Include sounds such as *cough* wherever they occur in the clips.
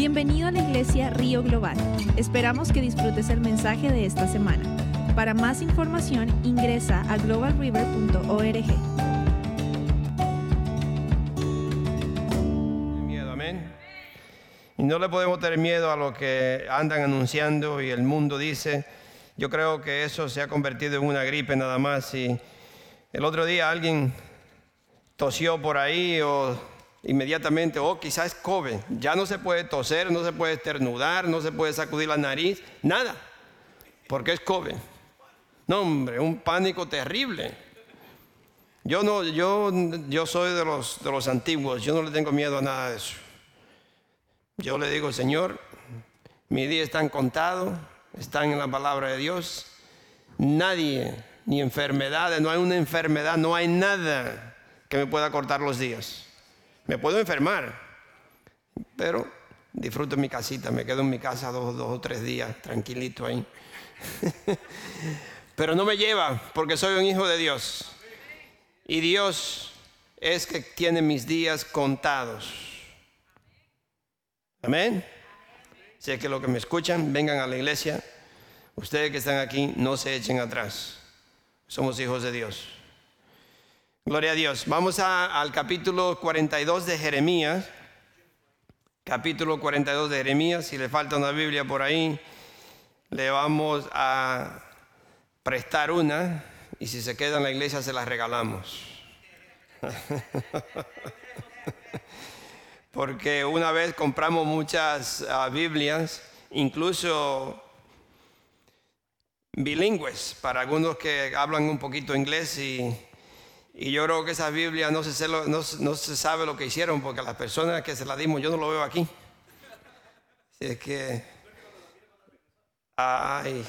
Bienvenido a la iglesia Río Global. Esperamos que disfrutes el mensaje de esta semana. Para más información ingresa a globalriver.org. Miedo, amén. Y no le podemos tener miedo a lo que andan anunciando y el mundo dice. Yo creo que eso se ha convertido en una gripe nada más. Y el otro día alguien tosió por ahí o inmediatamente, oh, quizás es COVID, ya no se puede toser, no se puede esternudar, no se puede sacudir la nariz, nada, porque es COVID. No, hombre, un pánico terrible. Yo no, yo, yo soy de los, de los antiguos, yo no le tengo miedo a nada de eso. Yo le digo, Señor, mis días están contados, están en la palabra de Dios. Nadie, ni enfermedades, no hay una enfermedad, no hay nada que me pueda cortar los días. Me puedo enfermar, pero disfruto mi casita, me quedo en mi casa dos, dos o tres días, tranquilito ahí. *laughs* pero no me lleva porque soy un hijo de Dios. Y Dios es que tiene mis días contados. Amén. Sé que los que me escuchan, vengan a la iglesia. Ustedes que están aquí, no se echen atrás. Somos hijos de Dios. Gloria a Dios. Vamos al capítulo 42 de Jeremías. Capítulo 42 de Jeremías. Si le falta una Biblia por ahí, le vamos a prestar una. Y si se queda en la iglesia, se la regalamos. *laughs* Porque una vez compramos muchas ah, Biblias, incluso bilingües, para algunos que hablan un poquito inglés y y yo creo que esa Biblia no se, sabe lo que hicieron porque las personas que se la dimos yo no lo veo aquí. Así es que... Ay.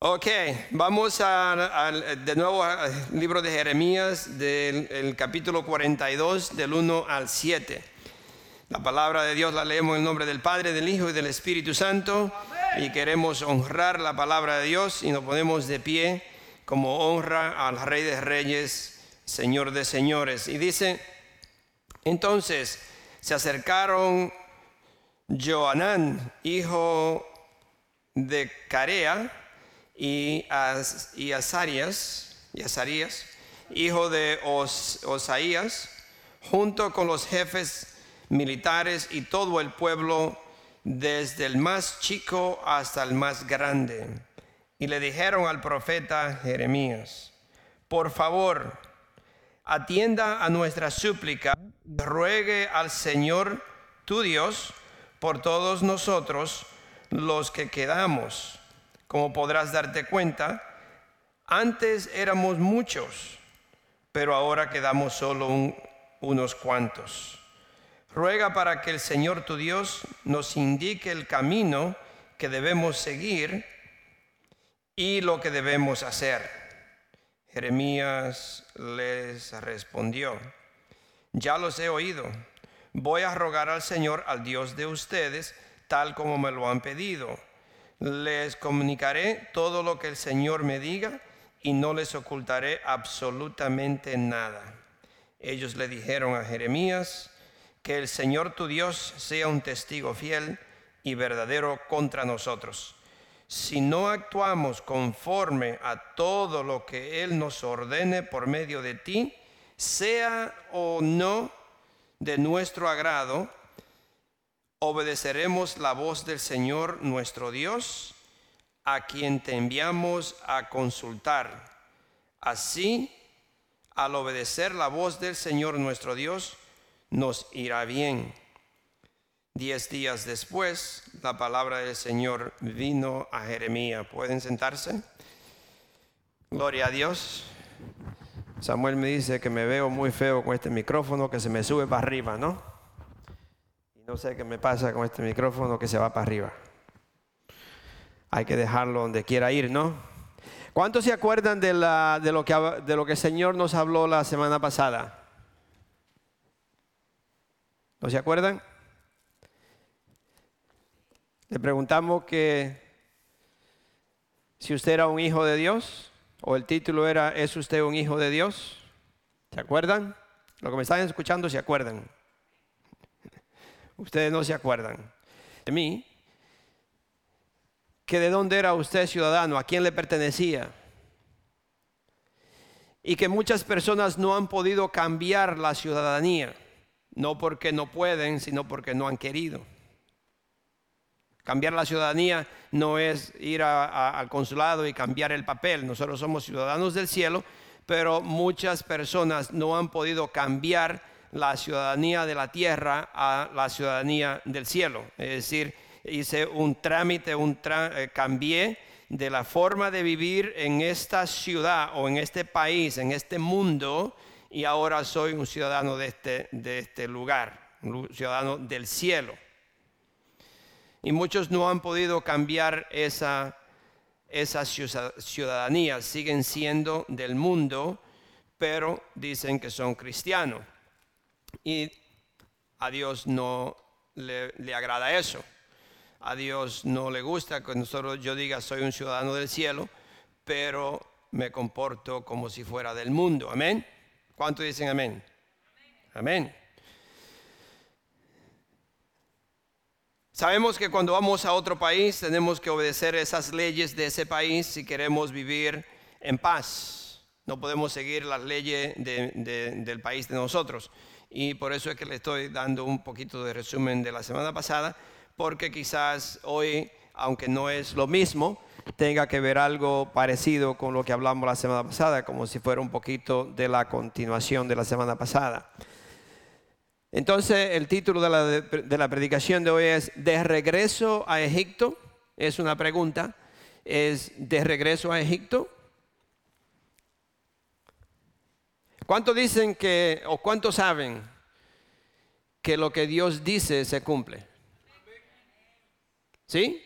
Ok, vamos a, de nuevo al libro de Jeremías, del capítulo 42, del 1 al 7. La palabra de Dios la leemos en el nombre del Padre, del Hijo y del Espíritu Santo. Y queremos honrar la palabra de Dios y nos ponemos de pie como honra al Rey de Reyes, Señor de Señores. Y dice, entonces se acercaron Joanán, hijo de Carea, y, Azarías, y hijo de Osaías, junto con los jefes militares y todo el pueblo, desde el más chico hasta el más grande y le dijeron al profeta Jeremías, por favor, atienda a nuestra súplica, ruegue al Señor tu Dios por todos nosotros los que quedamos. Como podrás darte cuenta, antes éramos muchos, pero ahora quedamos solo unos cuantos. Ruega para que el Señor tu Dios nos indique el camino que debemos seguir y lo que debemos hacer. Jeremías les respondió, ya los he oído, voy a rogar al Señor, al Dios de ustedes, tal como me lo han pedido. Les comunicaré todo lo que el Señor me diga y no les ocultaré absolutamente nada. Ellos le dijeron a Jeremías, que el Señor tu Dios sea un testigo fiel y verdadero contra nosotros si no actuamos conforme a todo lo que Él nos ordene por medio de ti, sea o no de nuestro agrado, obedeceremos la voz del Señor nuestro Dios, a quien te enviamos a consultar. Así, al obedecer la voz del Señor nuestro Dios, nos irá bien Diez días después, la palabra del Señor vino a Jeremías. ¿Pueden sentarse? Gloria a Dios. Samuel me dice que me veo muy feo con este micrófono, que se me sube para arriba, ¿no? Y no sé qué me pasa con este micrófono que se va para arriba. Hay que dejarlo donde quiera ir, ¿no? ¿Cuántos se acuerdan de, lo que, de lo que el Señor nos habló la semana pasada? ¿No se acuerdan? Le preguntamos que si usted era un hijo de Dios, o el título era ¿Es usted un hijo de Dios? ¿Se acuerdan? Lo que me están escuchando, ¿se acuerdan? Ustedes no se acuerdan de mí. Que de dónde era usted ciudadano, a quién le pertenecía. Y que muchas personas no han podido cambiar la ciudadanía, no porque no pueden, sino porque no han querido. Cambiar la ciudadanía no es ir al consulado y cambiar el papel. Nosotros somos ciudadanos del cielo, pero muchas personas no han podido cambiar la ciudadanía de la tierra a la ciudadanía del cielo. Es decir, hice un trámite, un eh, cambié de la forma de vivir en esta ciudad o en este país, en este mundo, y ahora soy un ciudadano de este, de este lugar, un ciudadano del cielo. Y muchos no han podido cambiar esa, esa ciudadanía, siguen siendo del mundo, pero dicen que son cristianos. Y a Dios no le, agrada eso. A Dios no le gusta que nosotros yo diga soy un ciudadano del cielo, pero me comporto como si fuera del mundo. Amén. ¿Cuánto dicen amén? Amén. Sabemos que cuando vamos a otro país tenemos que obedecer esas leyes de ese país si queremos vivir en paz. No podemos seguir las leyes del país de nosotros y por eso es que le estoy dando un poquito de resumen de la semana pasada, porque quizás hoy, aunque no es lo mismo, tenga que ver algo parecido con lo que hablamos la semana pasada, como si fuera un poquito de la continuación de la semana pasada. Entonces, el título de la, de la predicación de hoy es De regreso a Egipto. Es una pregunta. ¿Es de regreso a Egipto? ¿Cuántos dicen que, o cuántos saben que lo que Dios dice se cumple? ¿Sí?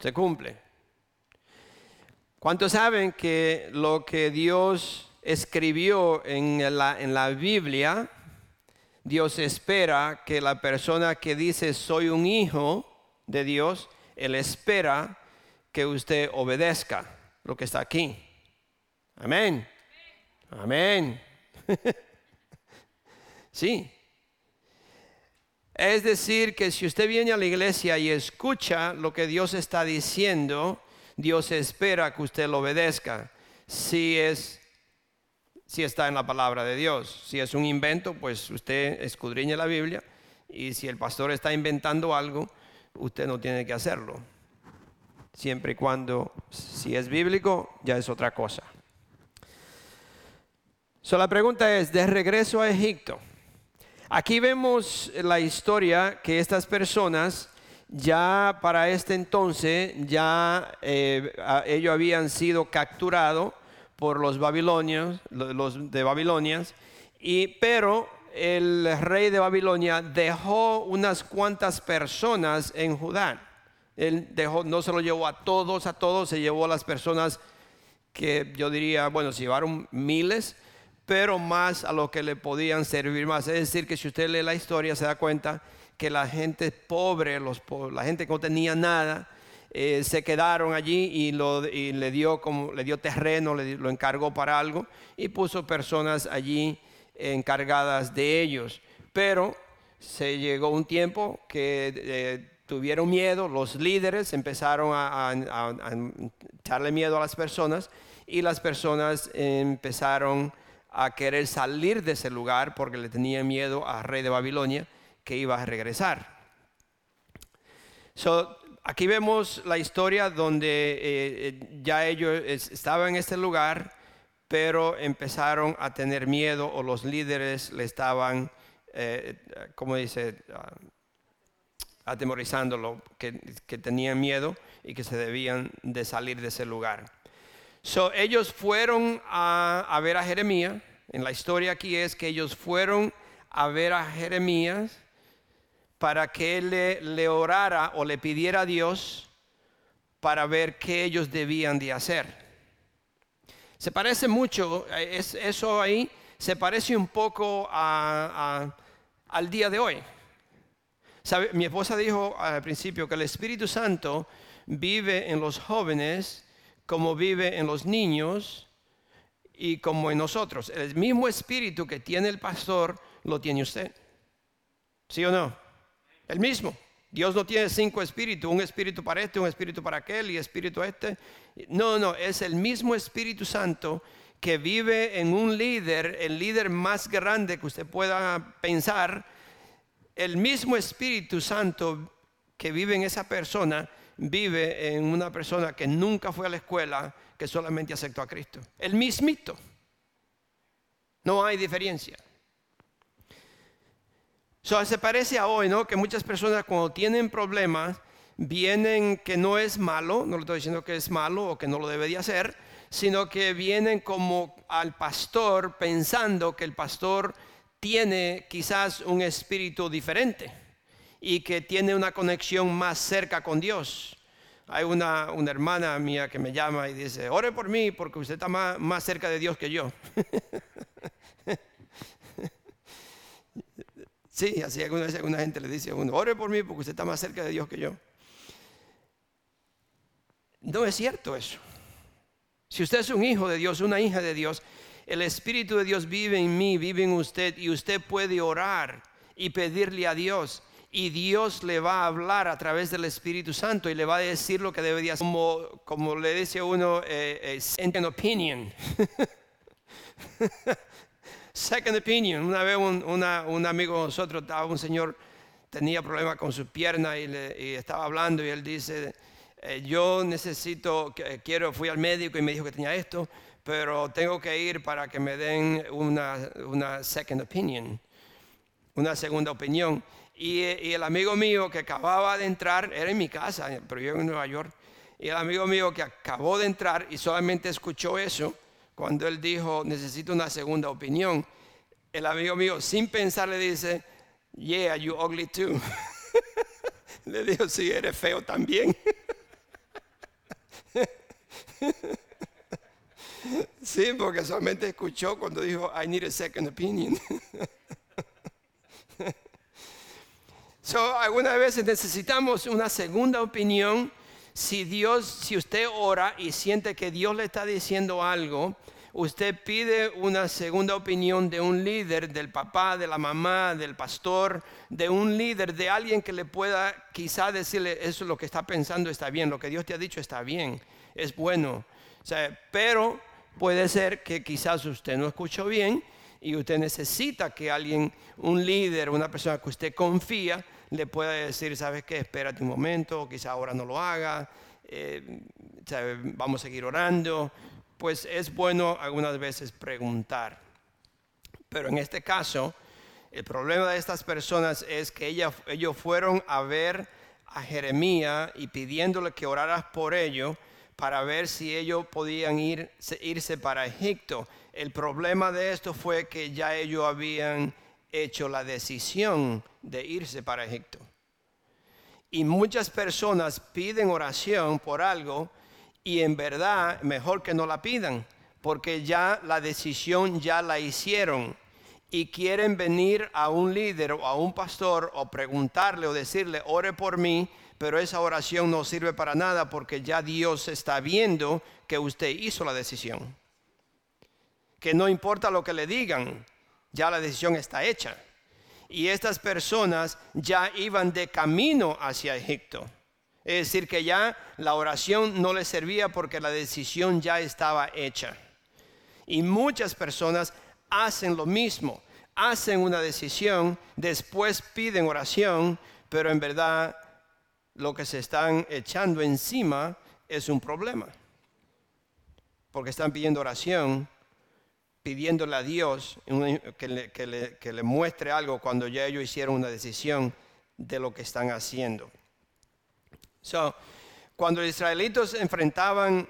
Se cumple. ¿Cuántos saben que lo que Dios escribió en la, en la Biblia, Dios espera que la persona que dice soy un hijo de Dios, Él espera que usted obedezca lo que está aquí. Amén. Amén. *laughs* sí. Es decir, que si usted viene a la iglesia y escucha lo que Dios está diciendo, Dios espera que usted lo obedezca. Si es si está en la palabra de Dios. Si es un invento, pues usted escudriña la Biblia y si el pastor está inventando algo, usted no tiene que hacerlo. Siempre y cuando si es bíblico, ya es otra cosa. So, la pregunta es, de regreso a Egipto. Aquí vemos la historia que estas personas ya para este entonces, ya eh, ellos habían sido capturados por los babilonios, los de Babilonia, y, pero el rey de Babilonia dejó unas cuantas personas en Judá. Él dejó, no se lo llevó a todos, a todos, se llevó a las personas que yo diría, bueno, se llevaron miles, pero más a lo que le podían servir más. Es decir, que si usted lee la historia se da cuenta que la gente pobre, los, la gente que no tenía nada, eh, se quedaron allí y, le, dio como, le dio terreno, lo encargó para algo y puso personas allí encargadas de ellos. Pero se llegó un tiempo que eh, tuvieron miedo, los líderes empezaron a, a echarle miedo a las personas y las personas empezaron a querer salir de ese lugar porque le tenía miedo al rey de Babilonia que iba a regresar. Aquí vemos la historia donde eh, eh, ya ellos estaban en este lugar, pero empezaron a tener miedo o los líderes le estaban, eh, como dice, ah, atemorizándolo, que, tenían miedo y que se debían de salir de ese lugar. So, ellos fueron a, ver a Jeremías. En la historia aquí es que ellos fueron a ver a Jeremías para que él le, orara o le pidiera a Dios para ver qué ellos debían de hacer. Se parece mucho, eso ahí se parece un poco al día de hoy. Mi esposa dijo al principio que el Espíritu Santo vive en los jóvenes como vive en los niños y como en nosotros. El mismo espíritu que tiene el pastor lo tiene usted. ¿Sí o no? El mismo. Dios no tiene cinco espíritus, un espíritu para este, un espíritu para aquel y espíritu este. No, no, es el mismo Espíritu Santo que vive en un líder, el líder más grande que usted pueda pensar. El mismo Espíritu Santo que vive en esa persona vive en una persona que nunca fue a la escuela, que solamente aceptó a Cristo. El mismito. No hay diferencia. Se parece a hoy, ¿no? Que muchas personas cuando tienen problemas vienen que no es malo, no le estoy diciendo que es malo o que no lo debería hacer, sino que vienen como al pastor pensando que el pastor tiene quizás un espíritu diferente y que tiene una conexión más cerca con Dios. Hay una, hermana mía que me llama y dice, ore por mí porque usted está más, más cerca de Dios que yo. *laughs* sí, así alguna vez alguna gente le dice a uno, ore por mí porque usted está más cerca de Dios que yo. No es cierto eso. Si usted es un hijo de Dios, una hija de Dios, el Espíritu de Dios vive en mí, vive en usted y usted puede orar y pedirle a Dios y Dios le va a hablar a través del Espíritu Santo y le va a decir lo que debería hacer. Como, como le dice uno, eh, eh, second opinion. *laughs* second opinion. Una vez un, un amigo de nosotros, estaba un señor, tenía problemas con su pierna y, estaba hablando y él dice, eh, yo necesito, quiero, fui al médico y me dijo que tenía esto, pero tengo que ir para que me den una, una second opinion, una segunda opinión. Y, el amigo mío que acababa de entrar, era en mi casa, pero yo en Nueva York, y el amigo mío que acabó de entrar y solamente escuchó eso, cuando él dijo, necesito una segunda opinión, el amigo mío sin pensar le dice, yeah, you ugly too. *laughs* le dijo, sí, eres feo también. *laughs* sí, porque solamente escuchó cuando dijo, I need a second opinion. *laughs* So, algunas veces necesitamos una segunda opinión. Si Dios, si usted ora y siente que Dios le está diciendo algo, usted pide una segunda opinión de un líder, del papá, de la mamá, del pastor, de un líder, de alguien que le pueda quizá decirle, eso es lo que está pensando está bien, lo que Dios te ha dicho está bien, es bueno. pero puede ser que quizás usted no escuchó bien y usted necesita que alguien, un líder, una persona que usted confía, le pueda decir, ¿sabes qué? Espérate un momento, quizá ahora no lo haga, eh, vamos a seguir orando. Pues es bueno algunas veces preguntar. Pero en este caso, el problema de estas personas es que ellos fueron a ver a Jeremías y pidiéndole que oraras por ellos para ver si ellos podían irse para Egipto. El problema de esto fue que ya ellos habían hecho la decisión de irse para Egipto. Y muchas personas piden oración por algo y en verdad mejor que no la pidan, porque ya la decisión ya la hicieron y quieren venir a un líder o a un pastor o preguntarle o decirle, ore por mí, pero esa oración no sirve para nada porque ya Dios está viendo que usted hizo la decisión. Que no importa lo que le digan, ya la decisión está hecha. Y estas personas ya iban de camino hacia Egipto. Es decir, que ya la oración no les servía porque la decisión ya estaba hecha. Y muchas personas hacen lo mismo. Hacen una decisión, después piden oración, pero en verdad lo que se están echando encima es un problema. Porque están pidiendo oración, pidiéndole a Dios que le, muestre algo cuando ya ellos hicieron una decisión de lo que están haciendo. So, cuando los israelitos enfrentaban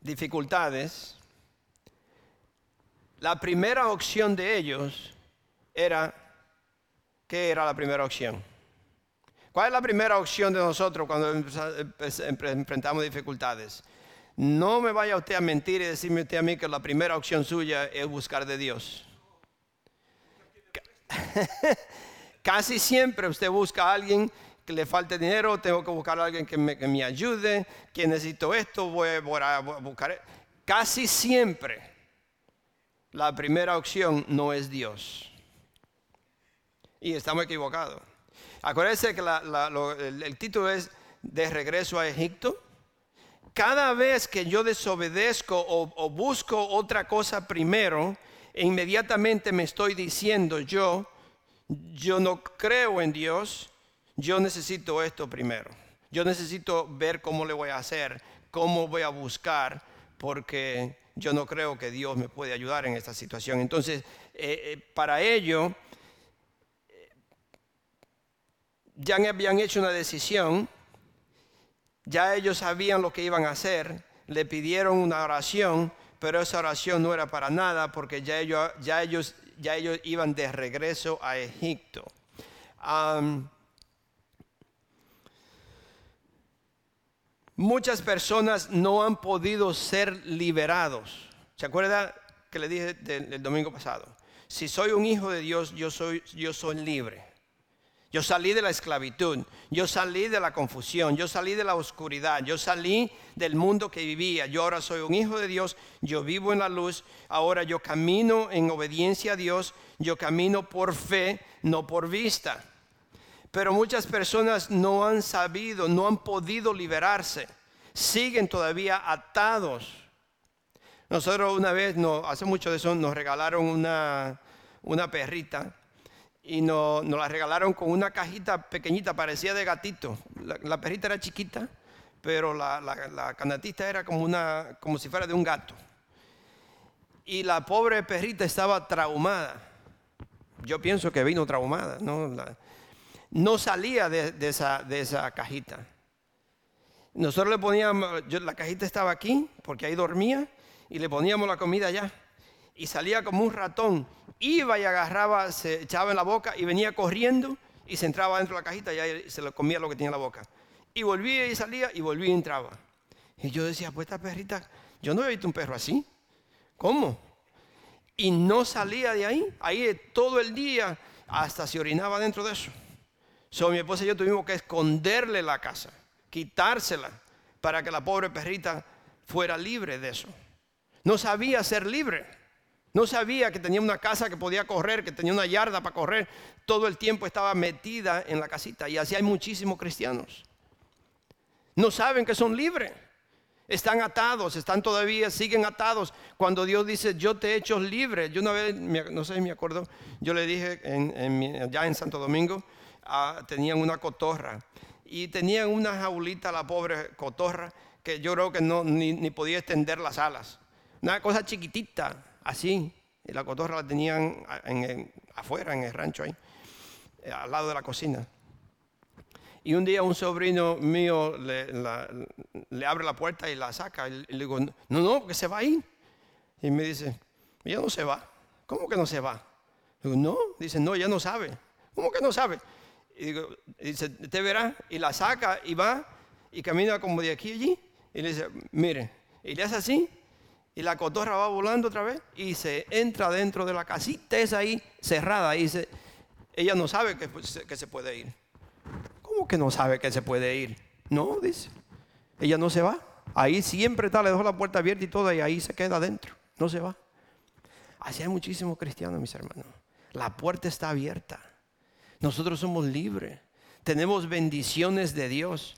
dificultades, la primera opción de ellos era, ¿qué era la primera opción? ¿Cuál es la primera opción de nosotros cuando enfrentamos dificultades? No me vaya usted a mentir y decirme usted a mí que la primera opción suya es buscar de Dios. *laughs* Casi siempre usted busca a alguien que le falte dinero, tengo que buscar a alguien que me, ayude, que necesito esto, voy, a buscar. Casi siempre la primera opción no es Dios. Y estamos equivocados. Acuérdense que el, título es De regreso a Egipto. Cada vez que yo desobedezco o, busco otra cosa primero, inmediatamente me estoy diciendo yo, yo no creo en Dios, yo necesito esto primero. Yo necesito ver cómo le voy a hacer, cómo voy a buscar, porque yo no creo que Dios me puede ayudar en esta situación. Entonces, eh, eh, para ello, ya habían hecho una decisión, ya ellos sabían lo que iban a hacer, le pidieron una oración, pero esa oración no era para nada porque ya ellos, ya ellos, ya ellos iban de regreso a Egipto. muchas personas no han podido ser liberados. ¿Se acuerda que le dije el domingo pasado? Si soy un hijo de Dios, yo soy, yo soy libre. Yo salí de la esclavitud, yo salí de la confusión, yo salí de la oscuridad, yo salí del mundo que vivía. Yo ahora soy un hijo de Dios, yo vivo en la luz, ahora yo camino en obediencia a Dios, yo camino por fe, no por vista. Pero muchas personas no han sabido, no han podido liberarse, siguen todavía atados. Nosotros una vez, no, hace mucho de eso, nos regalaron una, una perrita y nos, la regalaron con una cajita pequeñita, parecía de gatito. La, perrita era chiquita, pero la, la, era como, una, como si fuera de un gato. Y la pobre perrita estaba traumada. Yo pienso que vino traumada. No, salía de, esa, de esa cajita. Nosotros le poníamos, la cajita estaba aquí, porque ahí dormía, y le poníamos la comida allá y salía como un ratón. Iba y agarraba, se echaba en la boca y venía corriendo y se entraba dentro de la cajita y se le comía lo que tenía en la boca. Y volvía y salía y volvía y entraba. Y yo decía, pues esta perrita, yo no he visto un perro así. ¿Cómo? Y no salía de ahí, ahí todo el día, hasta se orinaba dentro de eso. So, mi esposa y yo tuvimos que esconderle la casa, quitársela, para que la pobre perrita fuera libre de eso. No sabía ser libre. No sabía que tenía una casa que podía correr, que tenía una yarda para correr. Todo el tiempo estaba metida en la casita. Y así hay muchísimos cristianos. No saben que son libres. Están atados, están todavía, siguen atados. Cuando Dios dice, yo te he hecho libre. Yo una vez, no sé si me acuerdo, yo le dije en, ya en Santo Domingo, tenían una cotorra. Y tenían una jaulita, la pobre cotorra, que yo creo que no, ni, ni podía extender las alas. Una cosa chiquitita, así. Y la cotorra la tenían afuera, en el rancho ahí, eh, al lado de la cocina. Y un día un sobrino mío le, abre la puerta y la saca. Y le digo, no, no, que se va ahí. Y me dice, ella no se va. ¿Cómo que no se va? digo, no. Dice, no, ella no sabe. ¿Cómo que no sabe? Y digo, dice, te verá. Y la saca y va y camina como de aquí allí. Y le dice, mire. Y le hace así y la cotorra va volando otra vez y se entra dentro de la casita esa ahí cerrada y dice, ella no sabe que, que se puede ir. ¿Cómo que no sabe que se puede ir? No, dice. Ella no se va. Ahí siempre está, le dejó la puerta abierta y todo y ahí se queda adentro. No se va. Así hay muchísimos cristianos, mis hermanos. La puerta está abierta. Nosotros somos libres. Tenemos bendiciones de Dios.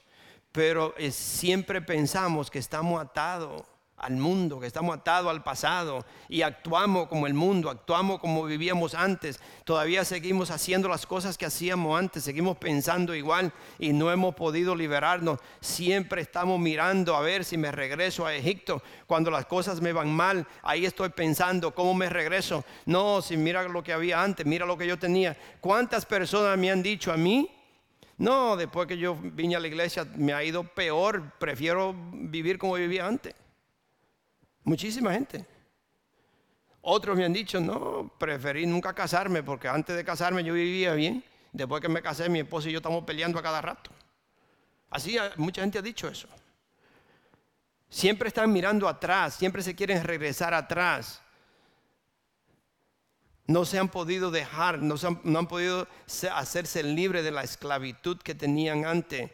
Pero siempre pensamos que estamos atados al mundo, que estamos atados al pasado y actuamos como el mundo, actuamos como vivíamos antes. Todavía seguimos haciendo las cosas que hacíamos antes, seguimos pensando igual y no hemos podido liberarnos. Siempre estamos mirando a ver si me regreso a Egipto. Cuando las cosas me van mal, ahí estoy pensando, ¿cómo me regreso? No, si mira lo que había antes, mira lo que yo tenía. ¿Cuántas personas me han dicho a mí? No, después que yo vine a la iglesia me ha ido peor, prefiero vivir como vivía antes. Muchísima gente. Otros me han dicho, no, preferí nunca casarme porque antes de casarme yo vivía bien. Después que me casé, mi esposo y yo estamos peleando a cada rato. Así mucha gente ha dicho eso. Siempre están mirando atrás, siempre se quieren regresar atrás. No se han podido dejar, no, han, no han podido hacerse libres de la esclavitud que tenían antes.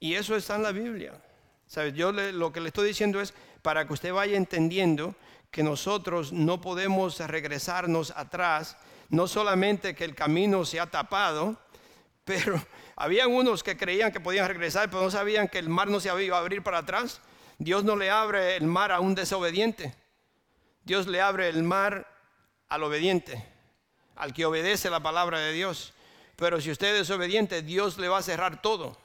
Y eso está en la Biblia. ¿Sabe? Yo lo que le estoy diciendo es, para que usted vaya entendiendo que nosotros no podemos regresarnos atrás, no solamente que el camino se ha tapado, *laughs* pero habían unos que creían que podían regresar, pero no sabían que el mar no se iba a abrir para atrás. Dios no le abre el mar a un desobediente. Dios le abre el mar al obediente, al que obedece la palabra de Dios. Pero si usted es obediente, Dios le va a cerrar todo.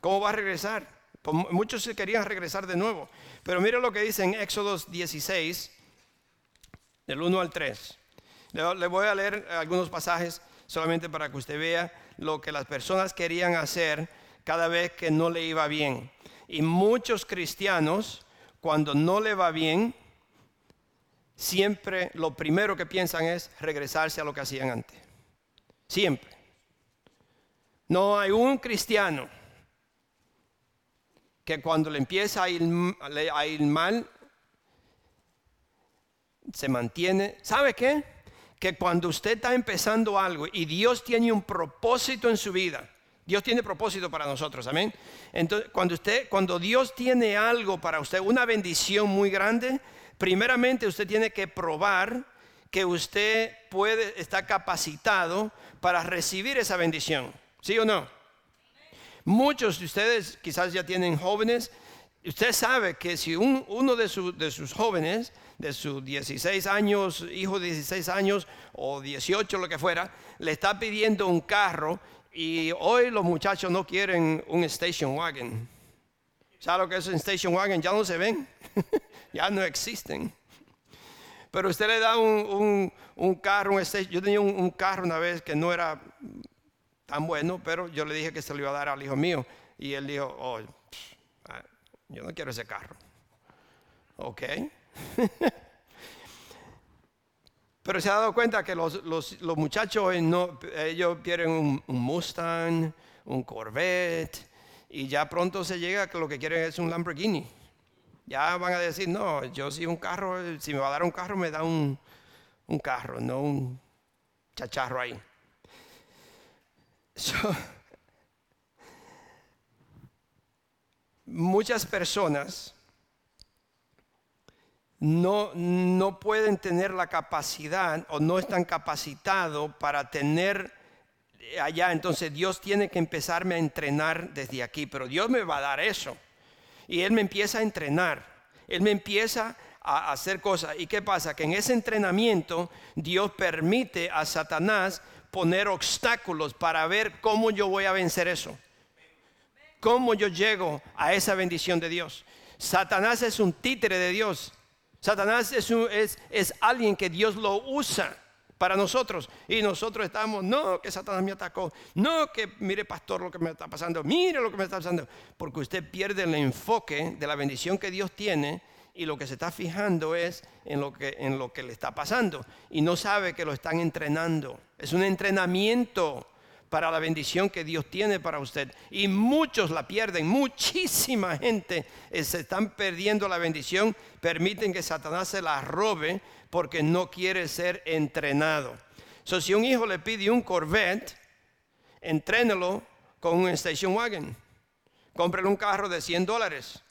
¿Cómo va a regresar? Pues muchos querían regresar de nuevo. Pero mire lo que dice en Éxodo 16, del 1 al 3. Le voy a leer algunos pasajes solamente para que usted vea lo que las personas querían hacer cada vez que no le iba bien. Y muchos cristianos, cuando no le va bien, siempre lo primero que piensan es regresarse a lo que hacían antes. Siempre. No hay un cristiano que cuando le empieza a ir, a ir mal, se mantiene. ¿Sabe qué? Que cuando usted está empezando algo y Dios tiene un propósito en su vida, Dios tiene propósito para nosotros, amén. Entonces, cuando usted, cuando Dios tiene algo para usted, una bendición muy grande, primeramente usted tiene que probar que usted puede estar capacitado para recibir esa bendición, ¿sí o no? Muchos de ustedes quizás ya tienen jóvenes. Usted sabe que si uno de, sus jóvenes, de sus 16 años, hijo de 16 años o 18, lo que fuera, le está pidiendo un carro y hoy los muchachos no quieren un station wagon. ¿Sabe lo que es un station wagon? Ya no se ven, *laughs* ya no existen. Pero usted le da un, carro, un station. Yo tenía un, carro una vez que no era tan bueno, pero yo le dije que se lo iba a dar al hijo mío. Y él dijo, oh, ah, yo no quiero ese carro. Ok. *laughs* pero se ha dado cuenta que los, muchachos, no, ellos quieren un, Mustang, un Corvette, y ya pronto se llega que lo que quieren es un Lamborghini. Ya van a decir, no, yo si un carro, si me va a dar un carro, me da un, un carro, no un chacharro ahí. Muchas personas no, no pueden tener la capacidad o no están capacitados para tener allá. Entonces Dios tiene que empezarme a entrenar desde aquí, pero Dios me va a dar eso. Y Él me empieza a entrenar. Él me empieza a hacer cosas. ¿Y qué pasa? Que en ese entrenamiento Dios permite a Satanás poner obstáculos para ver cómo yo voy a vencer eso. Cómo yo llego a esa bendición de Dios. Satanás es un títere de Dios. Satanás es, es, es alguien que Dios lo usa para nosotros. Y nosotros estamos, no, que Satanás me atacó, no, que mire pastor lo que me está pasando, mire lo que me está pasando, porque usted pierde el enfoque de la bendición que Dios tiene y lo que se está fijando es en lo que, en lo que le está pasando y no sabe que lo están entrenando. Es un entrenamiento para la bendición que Dios tiene para usted. Y muchos la pierden, muchísima gente se están perdiendo la bendición, permiten que Satanás se la robe porque no quiere ser entrenado. So, si un hijo le pide un Corvette, entrénelo con un station wagon. Cómprele un carro de 100 dólares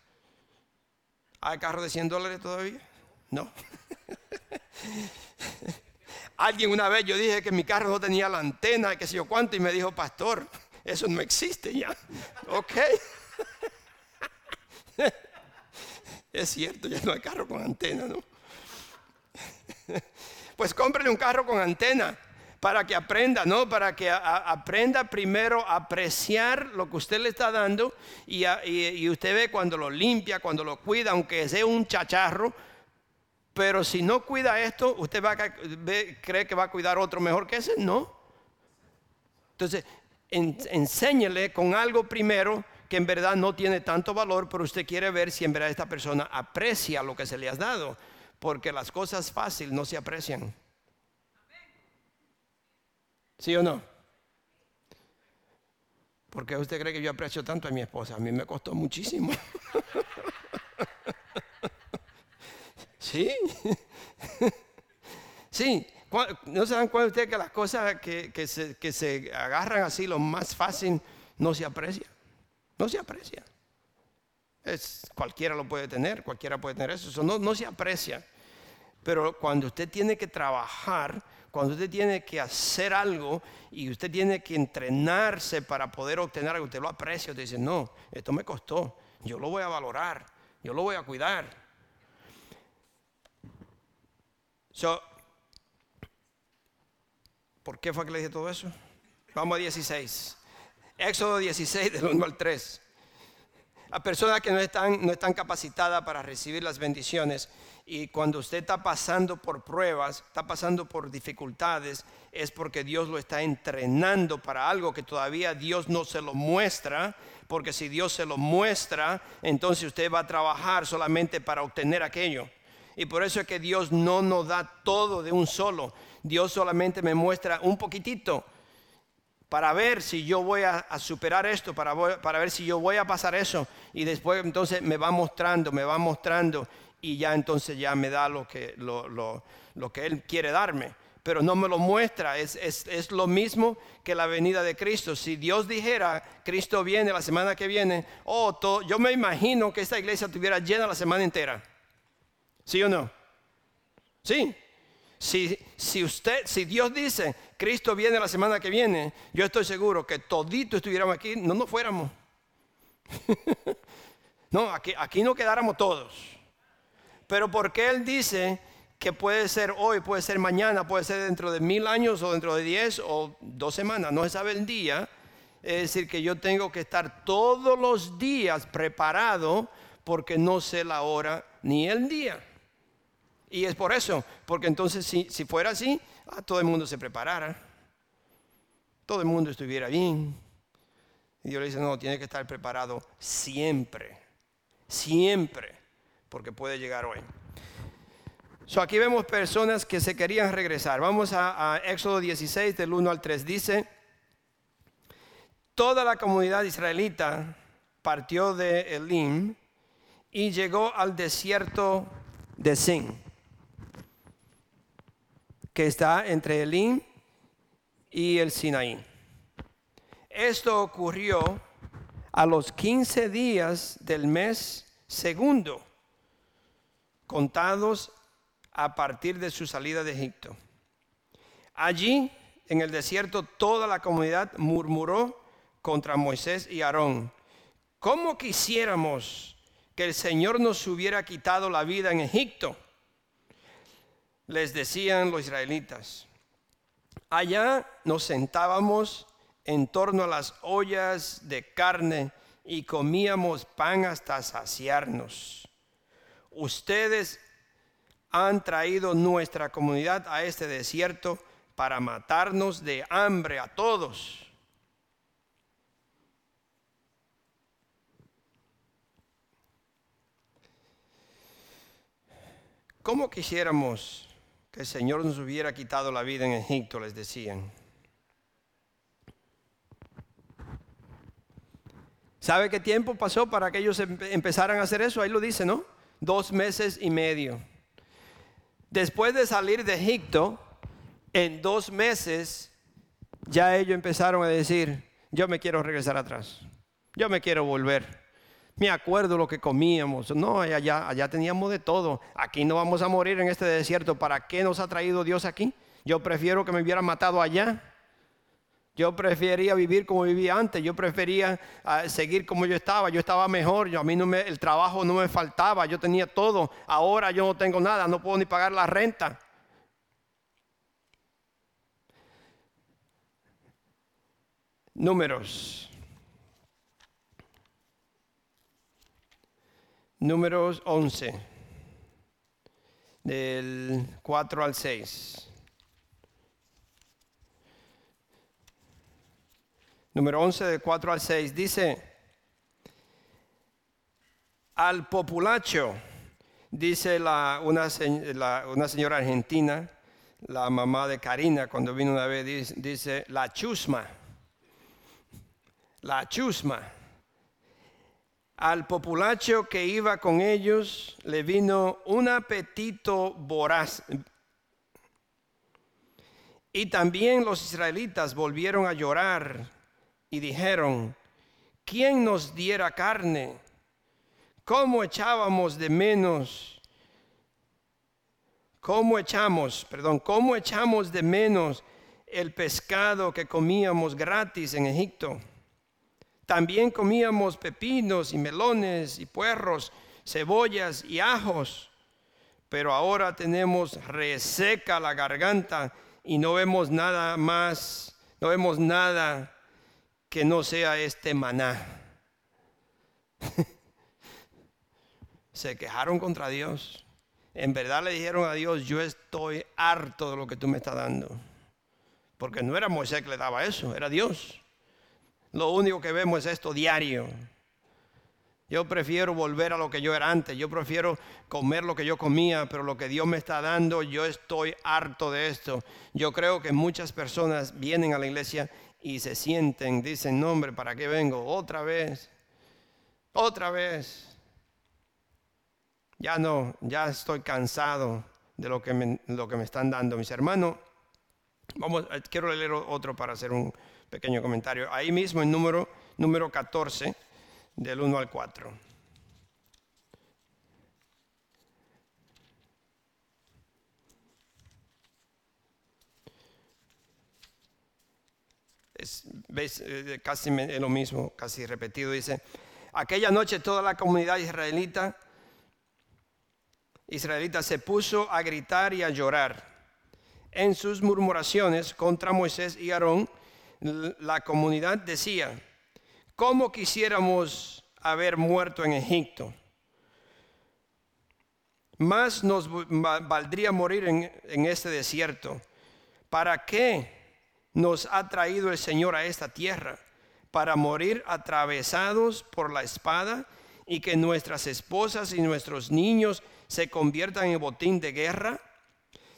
¿Hay carro de 100 dólares todavía? No. *laughs* Alguien una vez yo dije que mi carro no tenía la antena, que sé yo cuánto, y me dijo, pastor, eso no existe ya. ok. *laughs* es cierto, ya no hay carro con antena, ¿no? *laughs* pues cómprele un carro con antena para que aprenda, ¿no? Para que aprenda primero a apreciar lo que usted le está dando y, usted ve cuando lo limpia, cuando lo cuida, aunque sea un chacharro. Pero si no cuida esto, usted cree que va a cuidar otro mejor que ese, no. Entonces, enséñele con algo primero que en verdad no tiene tanto valor, pero usted quiere ver si en verdad esta persona aprecia lo que se le ha dado, porque las cosas fáciles no se aprecian. ¿Sí o no? ¿Por qué usted cree que yo aprecio tanto a mi esposa? A mí me costó muchísimo. *laughs* ¿Sí? *laughs* sí. ¿No se dan cuenta ustedes que las cosas que, se, que se agarran así, lo más fácil, no se aprecia? No se aprecia. Es, cualquiera lo puede tener, cualquiera puede tener eso. Eso no, no se aprecia. Pero cuando usted tiene que trabajar cuando usted tiene que hacer algo y usted tiene que entrenarse para poder obtener algo, usted lo aprecia, usted dice, no, esto me costó, yo lo voy a valorar, yo lo voy a cuidar. So, ¿Por qué fue que le dije todo eso? Vamos a 16. Éxodo 16, del 1 al 3. A personas que no están, no están capacitadas para recibir las bendiciones y cuando usted está pasando por pruebas, está pasando por dificultades, es porque Dios lo está entrenando para algo que todavía Dios no se lo muestra, porque si Dios se lo muestra, entonces usted va a trabajar solamente para obtener aquello. Y por eso es que Dios no nos da todo de un solo. Dios solamente me muestra un poquitito para ver si yo voy a, superar esto, para, para ver si yo voy a pasar eso. Y después entonces me va mostrando, me va mostrando y ya entonces ya me da lo que, lo, lo, lo que Él quiere darme. Pero no me lo muestra, es, es, es, lo mismo que la venida de Cristo. Si Dios dijera, Cristo viene la semana que viene, oh, yo me imagino que esta iglesia estuviera llena la semana entera. ¿Sí o no? Sí, si, si, usted, si Dios dice, Cristo viene la semana que viene, yo estoy seguro que todito estuviéramos aquí, no nos fuéramos. *laughs* no, aquí, aquí no quedáramos todos. Pero porque Él dice que puede ser hoy, puede ser mañana, puede ser dentro de mil años o dentro de diez o dos semanas, no se sabe el día, es decir, que yo tengo que estar todos los días preparado porque no sé la hora ni el día. Y es por eso, porque entonces si, si fuera así, ah, todo el mundo se preparara, todo el mundo estuviera bien. Y Dios le dice, no, tiene que estar preparado siempre, siempre, porque puede llegar hoy. Aquí vemos personas que se querían regresar. Vamos a, Éxodo 16, del 1 al 3. Dice, toda la comunidad israelita partió de Elim y llegó al desierto de Sin que está entre Elim y el Sinaí. Esto ocurrió a los 15 días del mes segundo, contados a partir de su salida de Egipto. Allí, en el desierto, toda la comunidad murmuró contra Moisés y Aarón. ¿Cómo quisiéramos que el Señor nos hubiera quitado la vida en Egipto? Les decían los israelitas. Allá nos sentábamos en torno a las ollas de carne y comíamos pan hasta saciarnos. Ustedes han traído nuestra comunidad a este desierto para matarnos de hambre a todos. ¿Cómo quisiéramos que el Señor nos hubiera quitado la vida en Egipto, les decían. ¿Sabe qué tiempo pasó para que ellos empezaran a hacer eso? Ahí lo dice, ¿no? Dos meses y medio. Después de salir de Egipto, en dos meses ya ellos empezaron a decir, yo me quiero regresar atrás, yo me quiero volver me acuerdo lo que comíamos. No, allá, allá teníamos de todo. Aquí no vamos a morir en este desierto. ¿Para qué nos ha traído Dios aquí? Yo prefiero que me hubieran matado allá. Yo prefería vivir como vivía antes. Yo prefería ah, seguir como yo estaba. Yo estaba mejor. Yo, a mí el trabajo no me faltaba. Yo tenía todo. Ahora yo no tengo nada. No puedo ni pagar la renta. Números Números 11, del 4 al 6. Número 11, del 4 al 6, dice, al populacho, dice la, una, una señora argentina, la mamá de Karina, cuando vino una vez, dice, dice la chusma, la chusma al populacho que iba con ellos le vino un apetito voraz. Y también los israelitas volvieron a llorar y dijeron, ¿quién nos diera carne? ¿Cómo echábamos de menos? ¿Cómo echamos, perdón, cómo echamos de menos el pescado que comíamos gratis en Egipto? También comíamos pepinos y melones y puerros, cebollas y ajos, pero ahora tenemos reseca la garganta y no vemos nada más, no vemos nada que no sea este maná. *laughs* Se quejaron contra Dios. En verdad le dijeron a Dios, yo estoy harto de lo que tú me estás dando. Porque no era Moisés que le daba eso, era Dios. Lo único que vemos es esto diario. Yo prefiero volver a lo que yo era antes. Yo prefiero comer lo que yo comía, pero lo que Dios me está dando, yo estoy harto de esto. Yo creo que muchas personas vienen a la iglesia y se sienten, dicen, no hombre, ¿para qué vengo? Otra vez, otra vez. Ya no, ya estoy cansado de lo que me, lo que me están dando mis hermanos. Vamos, eh, quiero leer otro para hacer un pequeño comentario. Ahí mismo en número, número 14, del 1 al 4. Es, ¿Ves? Eh, casi lo mismo, casi repetido. Dice, aquella noche toda la comunidad israelita, israelita se puso a gritar y a llorar en sus murmuraciones contra Moisés y Aarón la comunidad decía, ¿cómo quisiéramos haber muerto en Egipto? Más nos valdría morir en, este desierto. ¿Para qué nos ha traído el Señor a esta tierra? ¿Para morir atravesados por la espada y que nuestras esposas y nuestros niños se conviertan en botín de guerra?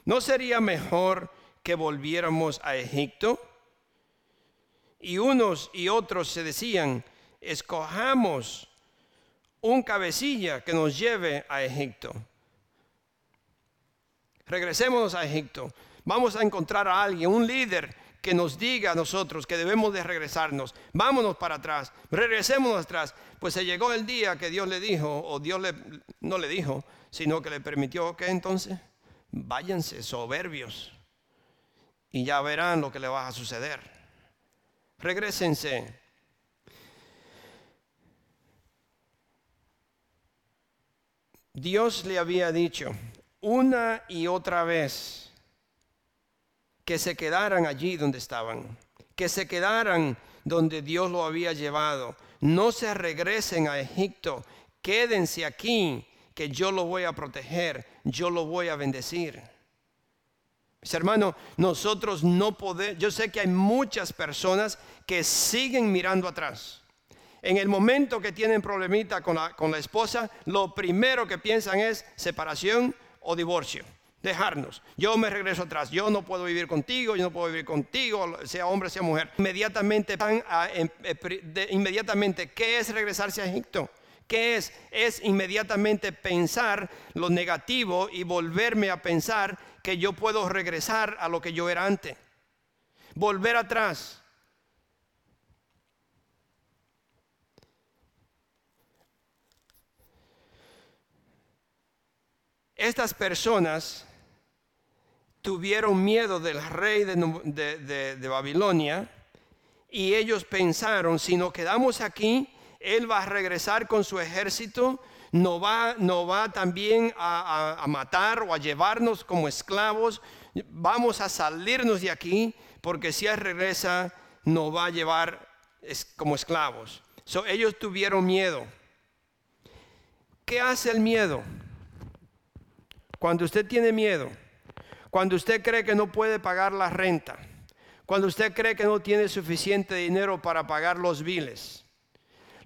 ¿No sería mejor que volviéramos a Egipto? Y unos y otros se decían, escojamos un cabecilla que nos lleve a Egipto. Regresemos a Egipto. Vamos a encontrar a alguien, un líder que nos diga a nosotros que debemos de regresarnos. Vámonos para atrás, regresemos atrás. Pues se llegó el día que Dios le dijo, o Dios le, no le dijo, sino que le permitió que entonces váyanse soberbios y ya verán lo que le va a suceder regresense. Dios le había dicho una y otra vez que se quedaran allí donde estaban, que se quedaran donde Dios lo había llevado. No se regresen a Egipto, quédense aquí, que yo lo voy a proteger, yo lo voy a bendecir. Mis hermanos, nosotros no podemos, yo sé que hay muchas personas que siguen mirando atrás. En el momento que tienen problemita con la, con la esposa, lo primero que piensan es separación o divorcio dejarnos. Yo me regreso atrás. Yo no puedo vivir contigo, yo no puedo vivir contigo, sea hombre, sea mujer. Inmediatamente em, eh, inmediatamente, ¿qué es regresarse a Egipto? ¿Qué es? Es inmediatamente pensar lo negativo y volverme a pensar que yo puedo regresar a lo que yo era antes. Volver atrás. Estas personas tuvieron miedo del rey de, Babilonia y ellos pensaron, si nos quedamos aquí, él va a regresar con su ejército, no va, no va también a, matar o a llevarnos como esclavos. Vamos a salirnos de aquí porque si Él regresa, nos va a llevar como esclavos. ellos tuvieron miedo. ¿Qué hace el miedo? Cuando usted tiene miedo, cuando usted cree que no puede pagar la renta, cuando usted cree que no tiene suficiente dinero para pagar los biles,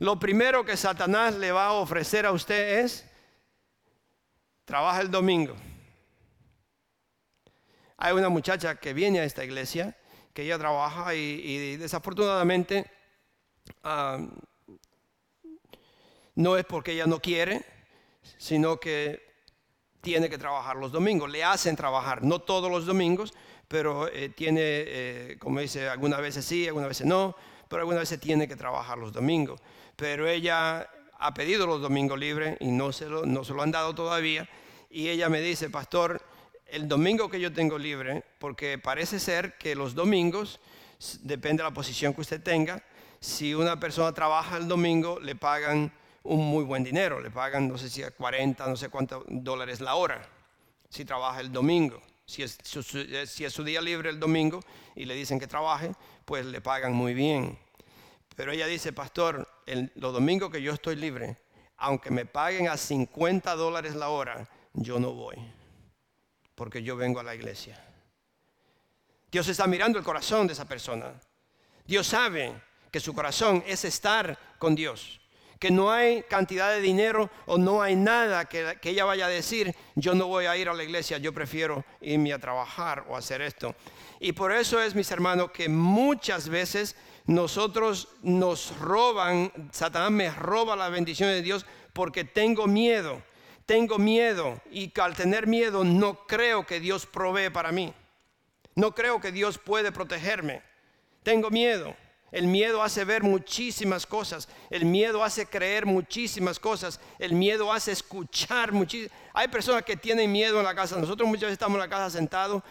lo primero que Satanás le va a ofrecer a usted es, trabaja el domingo. Hay una muchacha que viene a esta iglesia, que ella trabaja y, desafortunadamente ah, no es porque ella no quiere, sino que tiene que trabajar los domingos. Le hacen trabajar, no todos los domingos, pero eh, tiene, eh, como dice, algunas veces sí, algunas veces no, pero algunas veces tiene que trabajar los domingos pero ella ha pedido los domingos libres y no se lo, no se lo han dado todavía. Y ella me dice, pastor, el domingo que yo tengo libre, porque parece ser que los domingos, depende de la posición que usted tenga, si una persona trabaja el domingo, le pagan un muy buen dinero, le pagan no sé si a 40, no sé cuántos dólares la hora, si trabaja el domingo. Si es, si es su día libre el domingo y le dicen que trabaje, pues le pagan muy bien. Pero ella dice, pastor, el, los domingos que yo estoy libre, aunque me paguen a 50 dólares la hora, yo no voy porque yo vengo a la iglesia. Dios está mirando el corazón de esa persona. Dios sabe que su corazón es estar con Dios. Que no hay cantidad de dinero o no hay nada que, que, ella vaya a decir, yo no voy a ir a la iglesia, yo prefiero irme a trabajar o hacer esto. Y por eso es, mis hermanos, que muchas veces nosotros nos roban, Satanás me roba la bendición de Dios porque tengo miedo tengo miedo y al tener miedo no creo que Dios provee para mí. No creo que Dios puede protegerme. Tengo miedo. El miedo hace ver muchísimas cosas. El miedo hace creer muchísimas cosas. El miedo hace escuchar muchísimas. Hay personas que tienen miedo en la casa. Nosotros muchas veces estamos en la casa sentados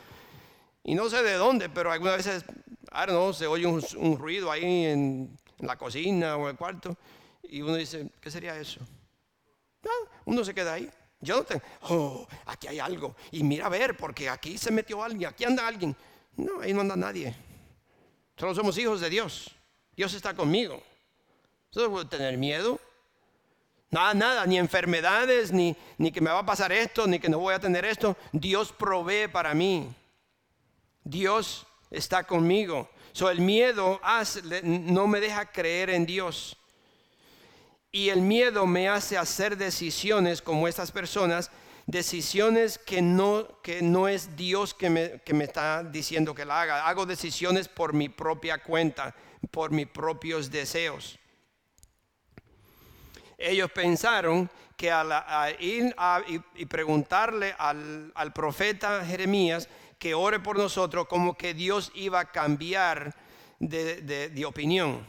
y no sé de dónde, pero algunas veces, I don't se oye un, ruido ahí en, la cocina o en el cuarto y uno dice, ¿qué sería eso? uno se queda ahí. Yo no tengo, oh, aquí hay algo. Y mira a ver, porque aquí se metió alguien, aquí anda alguien. No, ahí no anda nadie. Solo somos hijos de Dios. Dios está conmigo. Yo no puedo tener miedo. Nada, nada, ni enfermedades, ni, ni que me va a pasar esto, ni que no voy a tener esto. Dios provee para mí. Dios está conmigo. So, el miedo no me deja creer en Dios. Y el miedo me hace hacer decisiones como estas personas, decisiones que no, que no es Dios que me, que me está diciendo que la haga. Hago decisiones por mi propia cuenta, por mis propios deseos. Ellos pensaron que al, ir y, preguntarle al, profeta Jeremías que ore por nosotros, como que Dios iba a cambiar de, de opinión.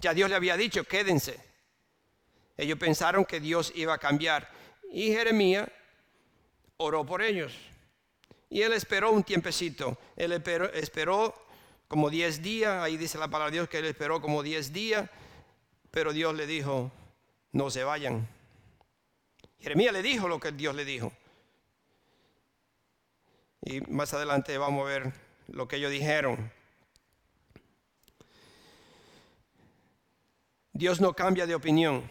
Ya Dios le había dicho, quédense ellos pensaron que Dios iba a cambiar. Y Jeremías oró por ellos. Y él esperó un tiempecito. Él esperó, como 10 días. Ahí dice la palabra de Dios que él esperó como 10 días. Pero Dios le dijo, no se vayan. Jeremías le dijo lo que Dios le dijo. Y más adelante vamos a ver lo que ellos dijeron. Dios no cambia de opinión.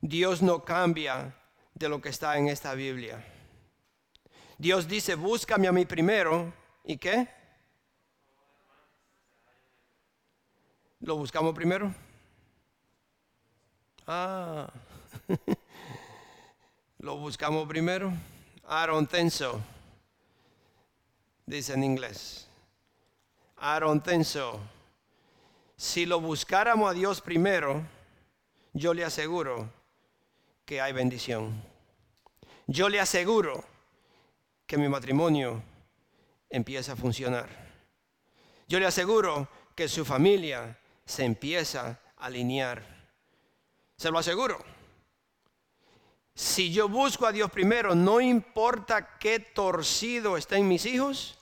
Dios no cambia de lo que está en esta Biblia. Dios dice, búscame a mí primero. ¿Y qué? ¿Lo buscamos primero? Ah, *laughs* lo buscamos primero. I don't think so. Dice en inglés. I don't. Si lo buscáramos a Dios primero, yo le aseguro que hay bendición. Yo le aseguro que mi matrimonio empieza a funcionar. Yo le aseguro que su familia se empieza a alinear. Se lo aseguro. Si yo busco a Dios primero, no importa qué torcido estén mis hijos,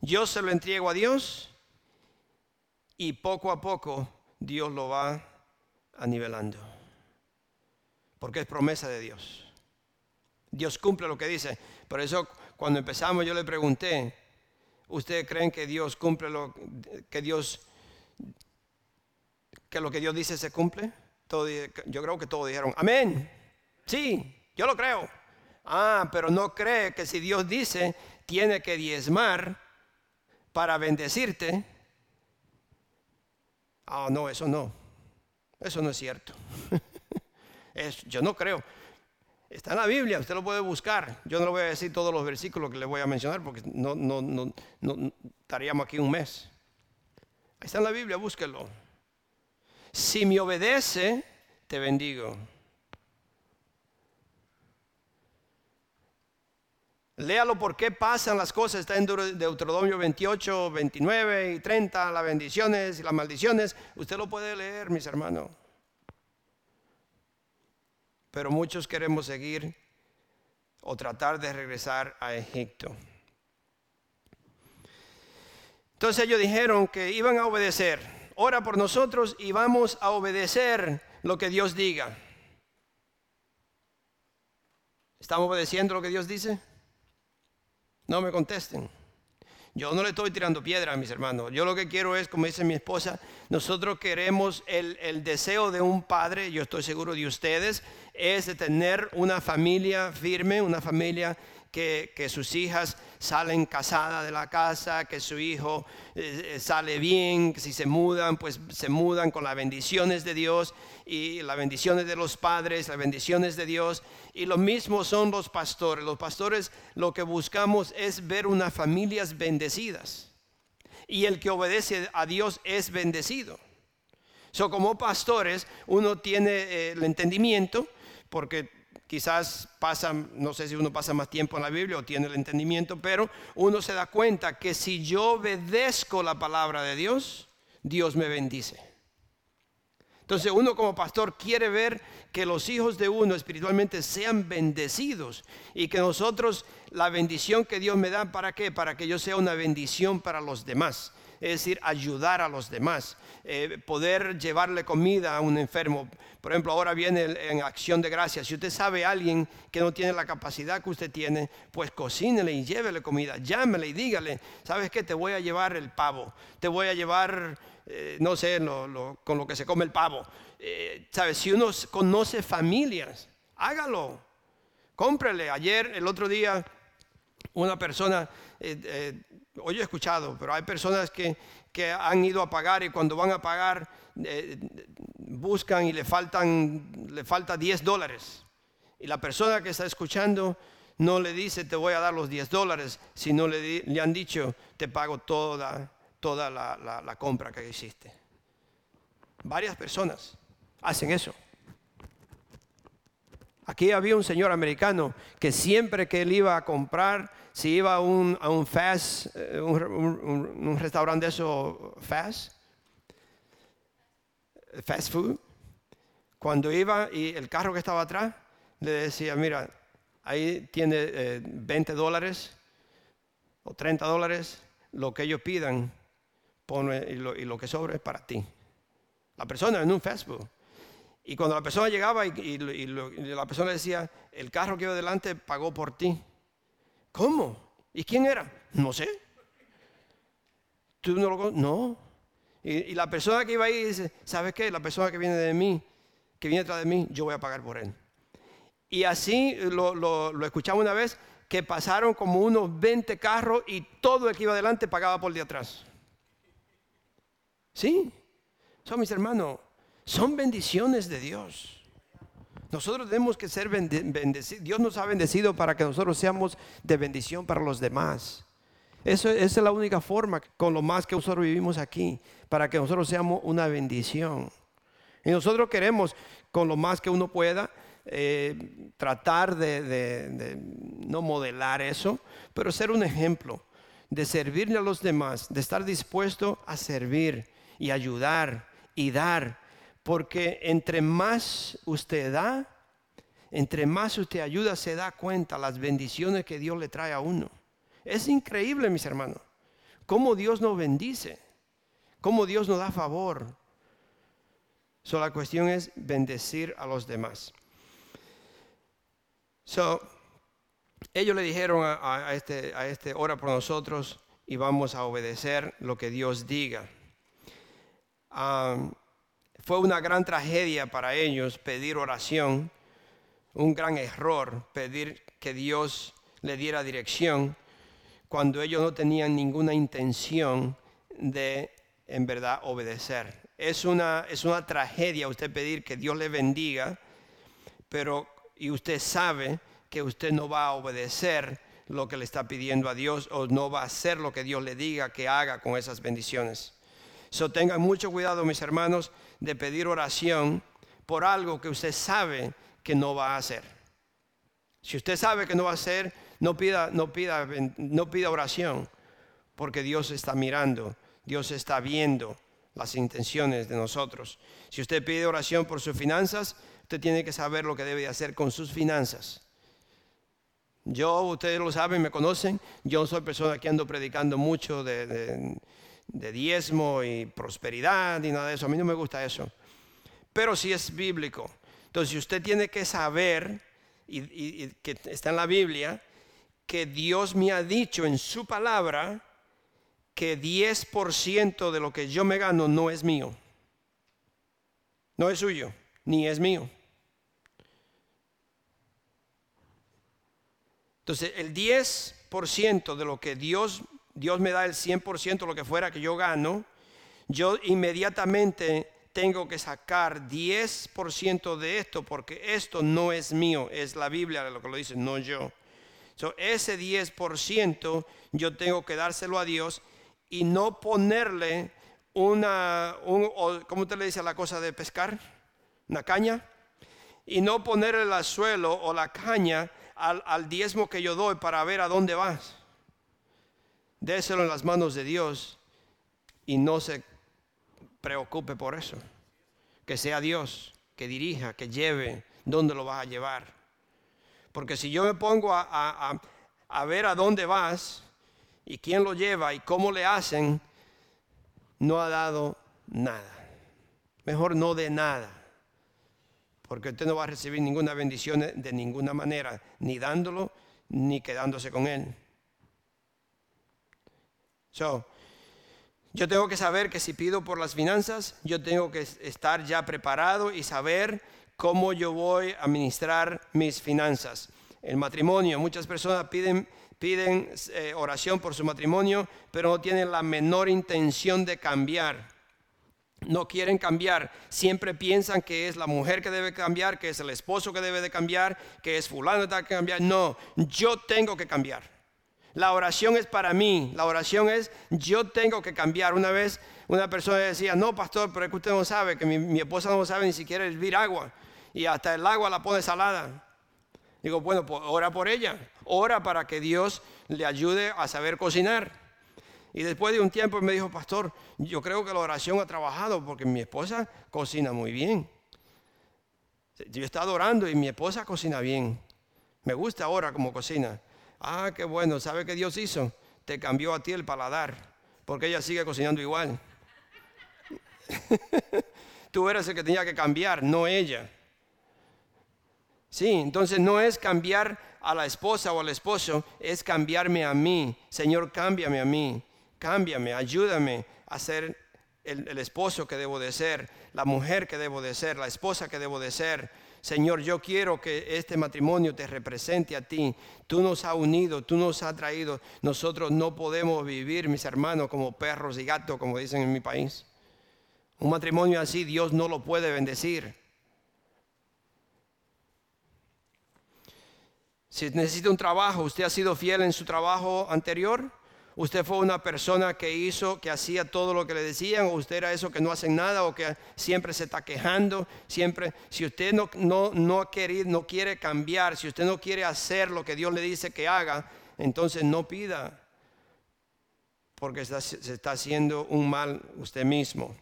yo se lo entrego a Dios y poco a poco Dios lo va a nivelando porque es promesa de Dios. Dios cumple lo que dice. Por eso cuando empezamos yo le pregunté, ¿ustedes creen que Dios cumple lo que Dios que lo que Dios dice se cumple? Yo creo que todos dijeron, amén. Sí, yo lo creo. Ah, pero no cree que si Dios dice tiene que diezmar para bendecirte. Ah, no, eso no. Eso no es cierto. *laughs* yo no creo. Está en la Biblia, usted lo puede buscar. Yo no le voy a decir todos los versículos que le voy a mencionar porque no, no, no, no estaríamos aquí un mes. Está en la Biblia, búsquelo. Si me obedece, te bendigo. Léalo por qué pasan las cosas. Está en Deuteronomio 28, 29 y 30, las bendiciones y las maldiciones. Usted lo puede leer, mis hermanos. Pero muchos queremos seguir o tratar de regresar a Egipto. Entonces ellos dijeron que iban a obedecer. Ora por nosotros y vamos a obedecer lo que Dios diga. ¿Estamos obedeciendo lo que Dios dice? No me contesten. Yo no le estoy tirando piedra a mis hermanos. Yo lo que quiero es, como dice mi esposa, nosotros queremos el, el, deseo de un padre, yo estoy seguro de ustedes, es de tener una familia firme, una familia que, sus hijas salen casadas de la casa, que su hijo eh, eh, sale bien, que si se mudan, pues se mudan con las bendiciones de Dios y las bendiciones de los padres, las bendiciones de Dios. Y lo mismo son los pastores. Los pastores lo que buscamos es ver unas familias bendecidas. Y el que obedece a Dios es bendecido. So, como pastores, uno tiene eh, el entendimiento, porque quizás pasa, no sé si uno pasa más tiempo en la Biblia o tiene el entendimiento, pero uno se da cuenta que si yo obedezco la palabra de Dios, Dios me bendice. Entonces uno como pastor quiere ver que los hijos de uno espiritualmente sean bendecidos y que nosotros la bendición que Dios me da, ¿para qué? Para que yo sea una bendición para los demás es decir, ayudar a los demás, eh, poder llevarle comida a un enfermo. Por ejemplo, ahora viene en acción de gracias. Si usted sabe a alguien que no tiene la capacidad que usted tiene, pues cocínele y llévele comida, llámele y dígale, ¿sabes qué? Te voy a llevar el pavo, te voy a llevar, eh, no sé, con lo que se come el pavo. Eh, ¿Sabes? Si uno conoce familias, hágalo, cómprele. Ayer, el otro día, una persona hoy he escuchado, pero hay personas que, han ido a pagar y cuando van a pagar eh, buscan y le faltan le falta 10 dólares. Y la persona que está escuchando no le dice te voy a dar los 10 dólares, sino le, le han dicho te pago toda, toda la, la compra que hiciste. Varias personas hacen eso. Aquí había un señor americano que siempre que él iba a comprar, si iba a un, a un fast, eh, un, restaurante de eso fast, fast food, cuando iba y el carro que estaba atrás, le decía, mira, ahí tiene 20 eh, dólares o 30 dólares, lo que ellos pidan, pone, y, lo, que sobra es para ti. La persona en un fast food. Y cuando la persona llegaba y, la persona decía, el carro que iba delante pagó por ti. ¿Cómo? ¿Y quién era? No sé. ¿Tú no lo No. Y, la persona que iba ahí dice, ¿sabes qué? La persona que viene de mí, que viene detrás de mí, yo voy a pagar por él. Y así lo, lo escuchamos una vez, que pasaron como unos 20 carros y todo el que iba adelante pagaba por el de atrás. Sí, son mis hermanos son bendiciones de Dios. Nosotros tenemos que ser bendecidos. Dios nos ha bendecido para que nosotros seamos de bendición para los demás. Eso, esa es la única forma con lo más que nosotros vivimos aquí, para que nosotros seamos una bendición. Y nosotros queremos, con lo más que uno pueda, eh, tratar de, de, no modelar eso, pero ser un ejemplo de servirle a los demás, de estar dispuesto a servir y ayudar y dar porque entre más usted da, entre más usted ayuda, se da cuenta las bendiciones que Dios le trae a uno. Es increíble, mis hermanos, cómo Dios nos bendice, cómo Dios nos da favor. So, la cuestión es bendecir a los demás. So, ellos le dijeron a, este, a este, ora por nosotros y vamos a obedecer lo que Dios diga. Um, fue una gran tragedia para ellos pedir oración, un gran error pedir que Dios le diera dirección cuando ellos no tenían ninguna intención de en verdad obedecer. Es una, es una tragedia usted pedir que Dios le bendiga, pero y usted sabe que usted no va a obedecer lo que le está pidiendo a Dios o no va a hacer lo que Dios le diga que haga con esas bendiciones. So tengan mucho cuidado, mis hermanos, de pedir oración por algo que usted sabe que no va a hacer. Si usted sabe que no va a hacer, no pida, no pida, no pida oración, porque Dios está mirando, Dios está viendo las intenciones de nosotros. Si usted pide oración por sus finanzas, usted tiene que saber lo que debe hacer con sus finanzas. Yo, ustedes lo saben, me conocen, yo soy persona que ando predicando mucho de, de, diezmo y prosperidad y nada de eso. A mí no me gusta eso. Pero sí es bíblico. Entonces, usted tiene que saber, y, y que está en la Biblia, que Dios me ha dicho en su palabra que 10% de lo que yo me gano no es mío. No es suyo, ni es mío. Entonces, el 10% de lo que Dios, Dios me da, el 100% lo que fuera que yo gano, yo inmediatamente tengo que sacar 10% de esto porque esto no es mío, es la Biblia lo que lo dice, no yo. ese 10% yo tengo que dárselo a Dios y no ponerle una, ¿cómo te le dice la cosa de pescar? Una caña. Y no ponerle el suelo o la caña al, diezmo que yo doy para ver a dónde vas. Déselo en las manos de Dios y no se preocupe por eso. Que sea Dios que dirija, que lleve, dónde lo vas a llevar. Porque si yo me pongo a, a ver a dónde vas y quién lo lleva y cómo le hacen, no ha dado nada. Mejor no de nada porque usted no va a recibir ninguna bendición de ninguna manera, ni dándolo, ni quedándose con él. So, yo tengo que saber que si pido por las finanzas, yo tengo que estar ya preparado y saber cómo yo voy a administrar mis finanzas. El matrimonio, muchas personas piden, piden eh, oración por su matrimonio, pero no tienen la menor intención de cambiar no quieren cambiar, siempre piensan que es la mujer que debe cambiar, que es el esposo que debe de cambiar, que es fulano que debe cambiar. No, yo tengo que cambiar. La oración es para mí, la oración es yo tengo que cambiar. Una vez una persona decía, no, pastor, pero es que usted no sabe, que mi, esposa no sabe ni siquiera hervir agua y hasta el agua la pone salada. Digo, bueno, pues ora por ella, ora para que Dios le ayude a saber cocinar. Y después de un tiempo me dijo, pastor, yo creo que la oración ha trabajado porque mi esposa cocina muy bien. Yo he estado orando y mi esposa cocina bien. Me gusta ahora como cocina. Ah, qué bueno, ¿sabe qué Dios hizo? Te cambió a ti el paladar, porque ella sigue cocinando igual. *laughs* Tú eres el que tenía que cambiar, no ella. Sí, entonces no es cambiar a la esposa o al esposo, es cambiarme a mí. Señor, cámbiame a mí cámbiame, ayúdame a ser el, esposo que debo de ser, la mujer que debo de ser, la esposa que debo de ser. Señor, yo quiero que este matrimonio te represente a ti. Tú nos has unido, tú nos has traído. Nosotros no podemos vivir, mis hermanos, como perros y gatos, como dicen en mi país. Un matrimonio así Dios no lo puede bendecir. Si necesita un trabajo, ¿usted ha sido fiel en su trabajo anterior? Usted fue una persona que hizo, que hacía todo lo que le decían, o usted era eso que no hacen nada, o que siempre se está quejando, siempre, si usted no, no, no, quiere, no quiere cambiar, si usted no quiere hacer lo que Dios le dice que haga, entonces no pida, porque se está haciendo un mal usted mismo.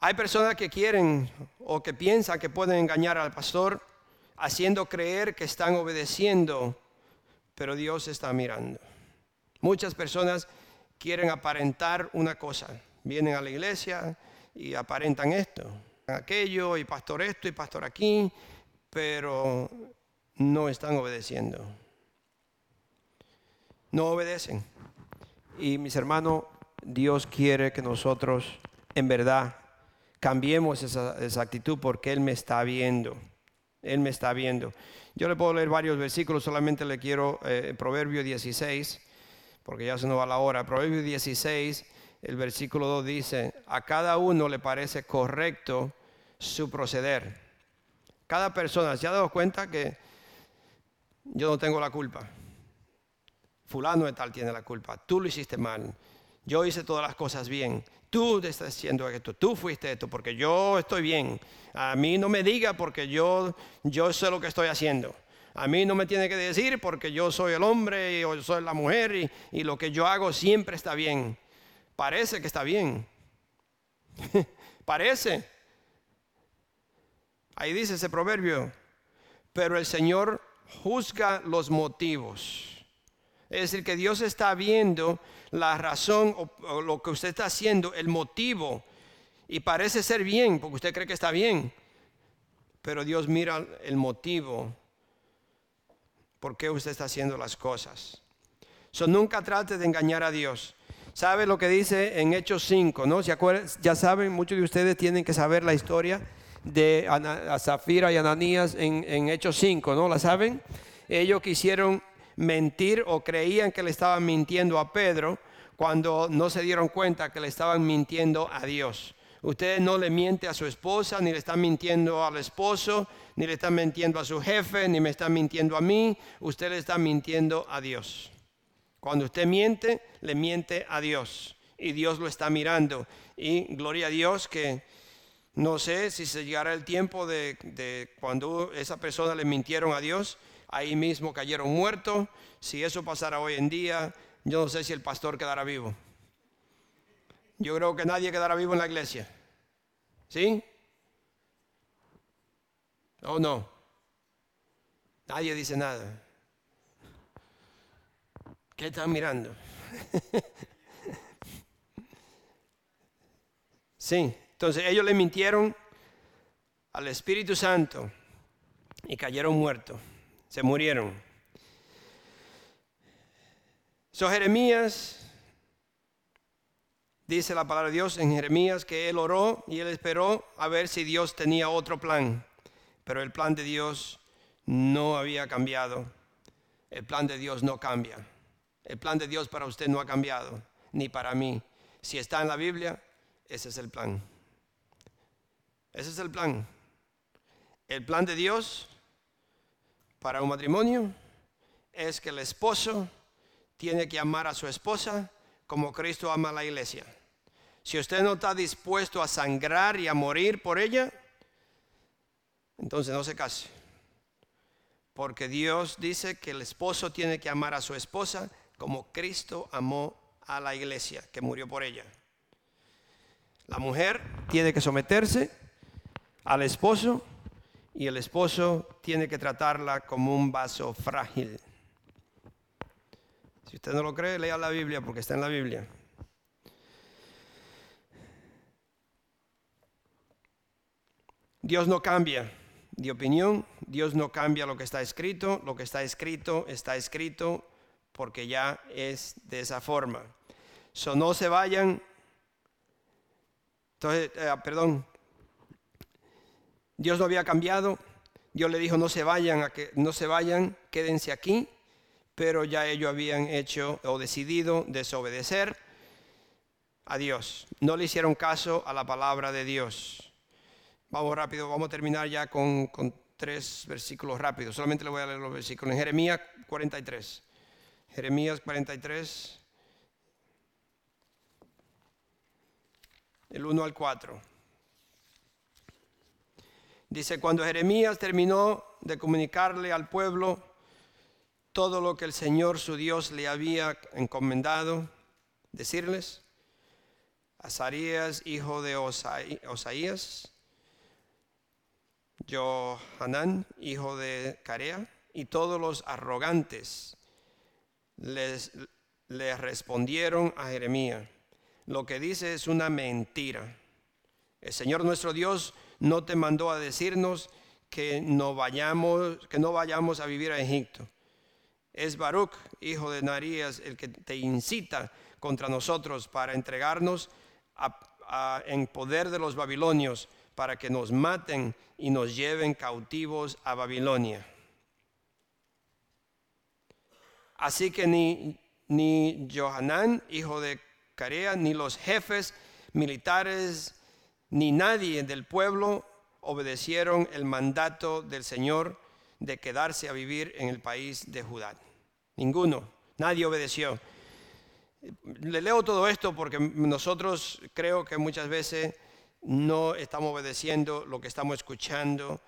Hay personas que quieren o que piensan que pueden engañar al pastor haciendo creer que están obedeciendo pero Dios está mirando. Muchas personas quieren aparentar una cosa. Vienen a la iglesia y aparentan esto, aquello, y pastor esto, y pastor aquí, pero no están obedeciendo. No obedecen. Y mis hermanos, Dios quiere que nosotros en verdad cambiemos esa, actitud porque Él me está viendo. Él me está viendo. Yo le puedo leer varios versículos, solamente le quiero eh, Proverbio 16, porque ya se nos va la hora. Proverbio 16, el versículo 2 dice, a cada uno le parece correcto su proceder. Cada persona, ¿se ha dado cuenta que yo no tengo la culpa? Fulano de tal tiene la culpa, tú lo hiciste mal, yo hice todas las cosas bien, tú estás haciendo esto, tú fuiste esto, porque yo estoy bien. A mí no me diga porque yo, yo sé lo que estoy haciendo. A mí no me tiene que decir porque yo soy el hombre y yo soy la mujer y lo que yo hago siempre está bien. Parece que está bien. *laughs* Parece. Ahí dice ese proverbio. pero el Señor juzga los motivos. Es decir, que Dios está viendo la razón o, lo que usted está haciendo, el motivo, y parece ser bien, porque usted cree que está bien, pero Dios mira el motivo por qué usted está haciendo las cosas. So, nunca trate de engañar a Dios. ¿Sabe lo que dice en Hechos 5? ¿no? Ya saben, muchos de ustedes tienen que saber la historia de Zafira y Ananías en, en Hechos 5, ¿no? ¿La saben? Ellos quisieron mentir o creían que le estaban mintiendo a Pedro cuando no se dieron cuenta que le estaban mintiendo a Dios. Usted no le miente a su esposa, ni le están mintiendo al esposo, ni le están mintiendo a su jefe, ni me están mintiendo a mí. Usted le está mintiendo a Dios. Cuando usted miente, le miente a Dios. Y Dios lo está mirando. Y gloria a Dios que no sé si se llegará el tiempo de, de cuando esa persona le mintieron a Dios ahí mismo cayeron muertos. Si eso pasara hoy en día, yo no sé si el pastor quedará vivo. Yo creo que nadie quedará vivo en la iglesia. ¿Sí? ¿O no? Nadie dice nada. ¿Qué están mirando? *laughs* sí, entonces ellos le mintieron al Espíritu Santo y cayeron muertos se murieron. So Jeremías, dice la palabra de Dios en Jeremías que él oró y él esperó a ver si Dios tenía otro plan. Pero el plan de Dios no había cambiado. El plan de Dios no cambia. El plan de Dios para usted no ha cambiado, ni para mí. Si está en la Biblia, ese es el plan. Ese es el plan. El plan de Dios para un matrimonio es que el esposo tiene que amar a su esposa como Cristo ama a la iglesia. Si usted no está dispuesto a sangrar y a morir por ella, entonces no se case. Porque Dios dice que el esposo tiene que amar a su esposa como Cristo amó a la iglesia, que murió por ella. La mujer tiene que someterse al esposo y el esposo tiene que tratarla como un vaso frágil. Si usted no lo cree, lea la Biblia porque está en la Biblia. Dios no cambia de opinión, Dios no cambia lo que está escrito, lo que está escrito está escrito porque ya es de esa forma. So no se vayan. Entonces, eh, perdón, Dios no había cambiado. Dios le dijo, no se vayan, a que, no se vayan, quédense aquí. Pero ya ellos habían hecho o decidido desobedecer a Dios. No le hicieron caso a la palabra de Dios. Vamos rápido, vamos a terminar ya con, con tres versículos rápidos. Solamente le voy a leer los versículos. En Jeremías 43. Jeremías 43. El 1 al 4. Dice, cuando Jeremías terminó de comunicarle al pueblo todo lo que el Señor su Dios le había encomendado, decirles, Azarías, hijo de Osaías, Johanán, hijo de Carea, y todos los arrogantes les, les respondieron a Jeremías. Lo que dice es una mentira. El Señor nuestro Dios no te mandó a decirnos que no vayamos, que no vayamos a vivir a Egipto. Es Baruch, hijo de Narías, el que te incita contra nosotros para entregarnos en poder de los babilonios, para que nos maten y nos lleven cautivos a Babilonia. Así que ni, ni Johanán, hijo de Carea, ni los jefes militares ni nadie del pueblo obedecieron el mandato del Señor de quedarse a vivir en el país de Judá. Ninguno, nadie obedeció. Le leo todo esto porque nosotros creo que muchas veces no estamos obedeciendo lo que estamos escuchando,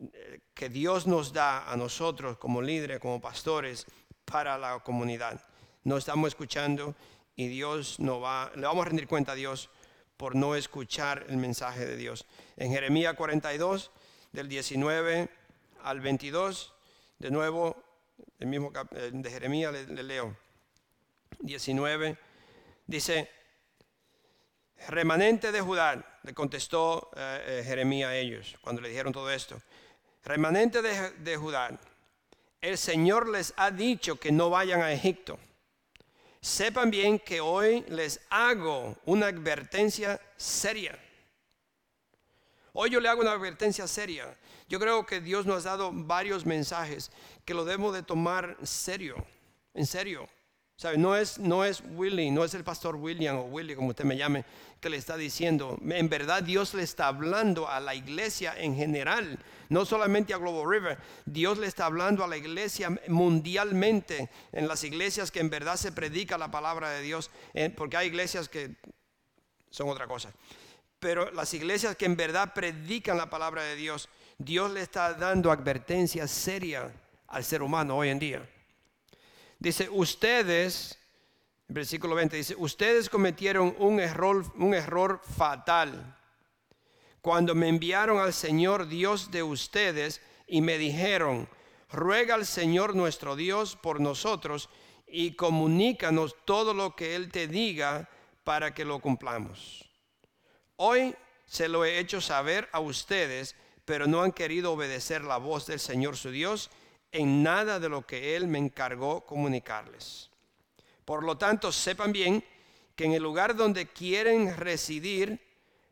eh, que Dios nos da a nosotros como líderes, como pastores, para la comunidad. No estamos escuchando y Dios no va, le vamos a rendir cuenta a Dios por no escuchar el mensaje de Dios. En Jeremías 42, del 19 al 22, de nuevo, el mismo eh, de Jeremías le, leo. 19, dice, remanente de Judá, le contestó eh, eh, Jeremías a ellos cuando le dijeron todo esto. Remanente de, de Judá, el Señor les ha dicho que no vayan a Egipto. Sepan bien que hoy les hago una advertencia seria. Hoy yo le hago una advertencia seria. Yo creo que Dios nos ha dado varios mensajes que lo debemos de tomar serio, en serio. ¿Sabe? No es, no es Willy, no es el pastor William o Willy, como usted me llame, que le está diciendo. En verdad Dios le está hablando a la iglesia en general, no solamente a Global River. Dios le está hablando a la iglesia mundialmente, en las iglesias que en verdad se predica la palabra de Dios, porque hay iglesias que son otra cosa. Pero las iglesias que en verdad predican la palabra de Dios, Dios le está dando advertencia seria al ser humano hoy en día. Dice, ustedes, versículo 20, dice, ustedes cometieron un error, un error fatal cuando me enviaron al Señor Dios de ustedes y me dijeron, ruega al Señor nuestro Dios por nosotros y comunícanos todo lo que Él te diga para que lo cumplamos. Hoy se lo he hecho saber a ustedes, pero no han querido obedecer la voz del Señor su Dios en nada de lo que Él me encargó comunicarles. Por lo tanto, sepan bien que en el lugar donde quieren residir,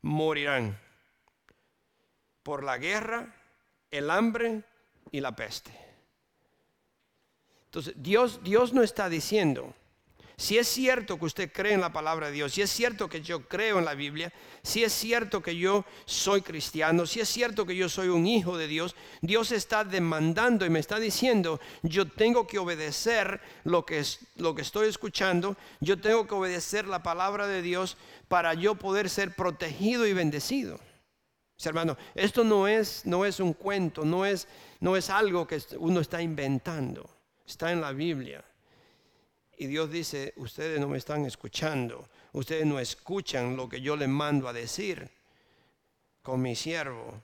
morirán por la guerra, el hambre y la peste. Entonces, Dios, Dios no está diciendo, si es cierto que usted cree en la palabra de Dios, si es cierto que yo creo en la Biblia, si es cierto que yo soy cristiano, si es cierto que yo soy un hijo de Dios, Dios está demandando y me está diciendo, yo tengo que obedecer lo que, lo que estoy escuchando, yo tengo que obedecer la palabra de Dios para yo poder ser protegido y bendecido. Hermano, esto no es, no es un cuento, no es, no es algo que uno está inventando, está en la Biblia. Y Dios dice, ustedes no me están escuchando, ustedes no escuchan lo que yo les mando a decir con mi siervo.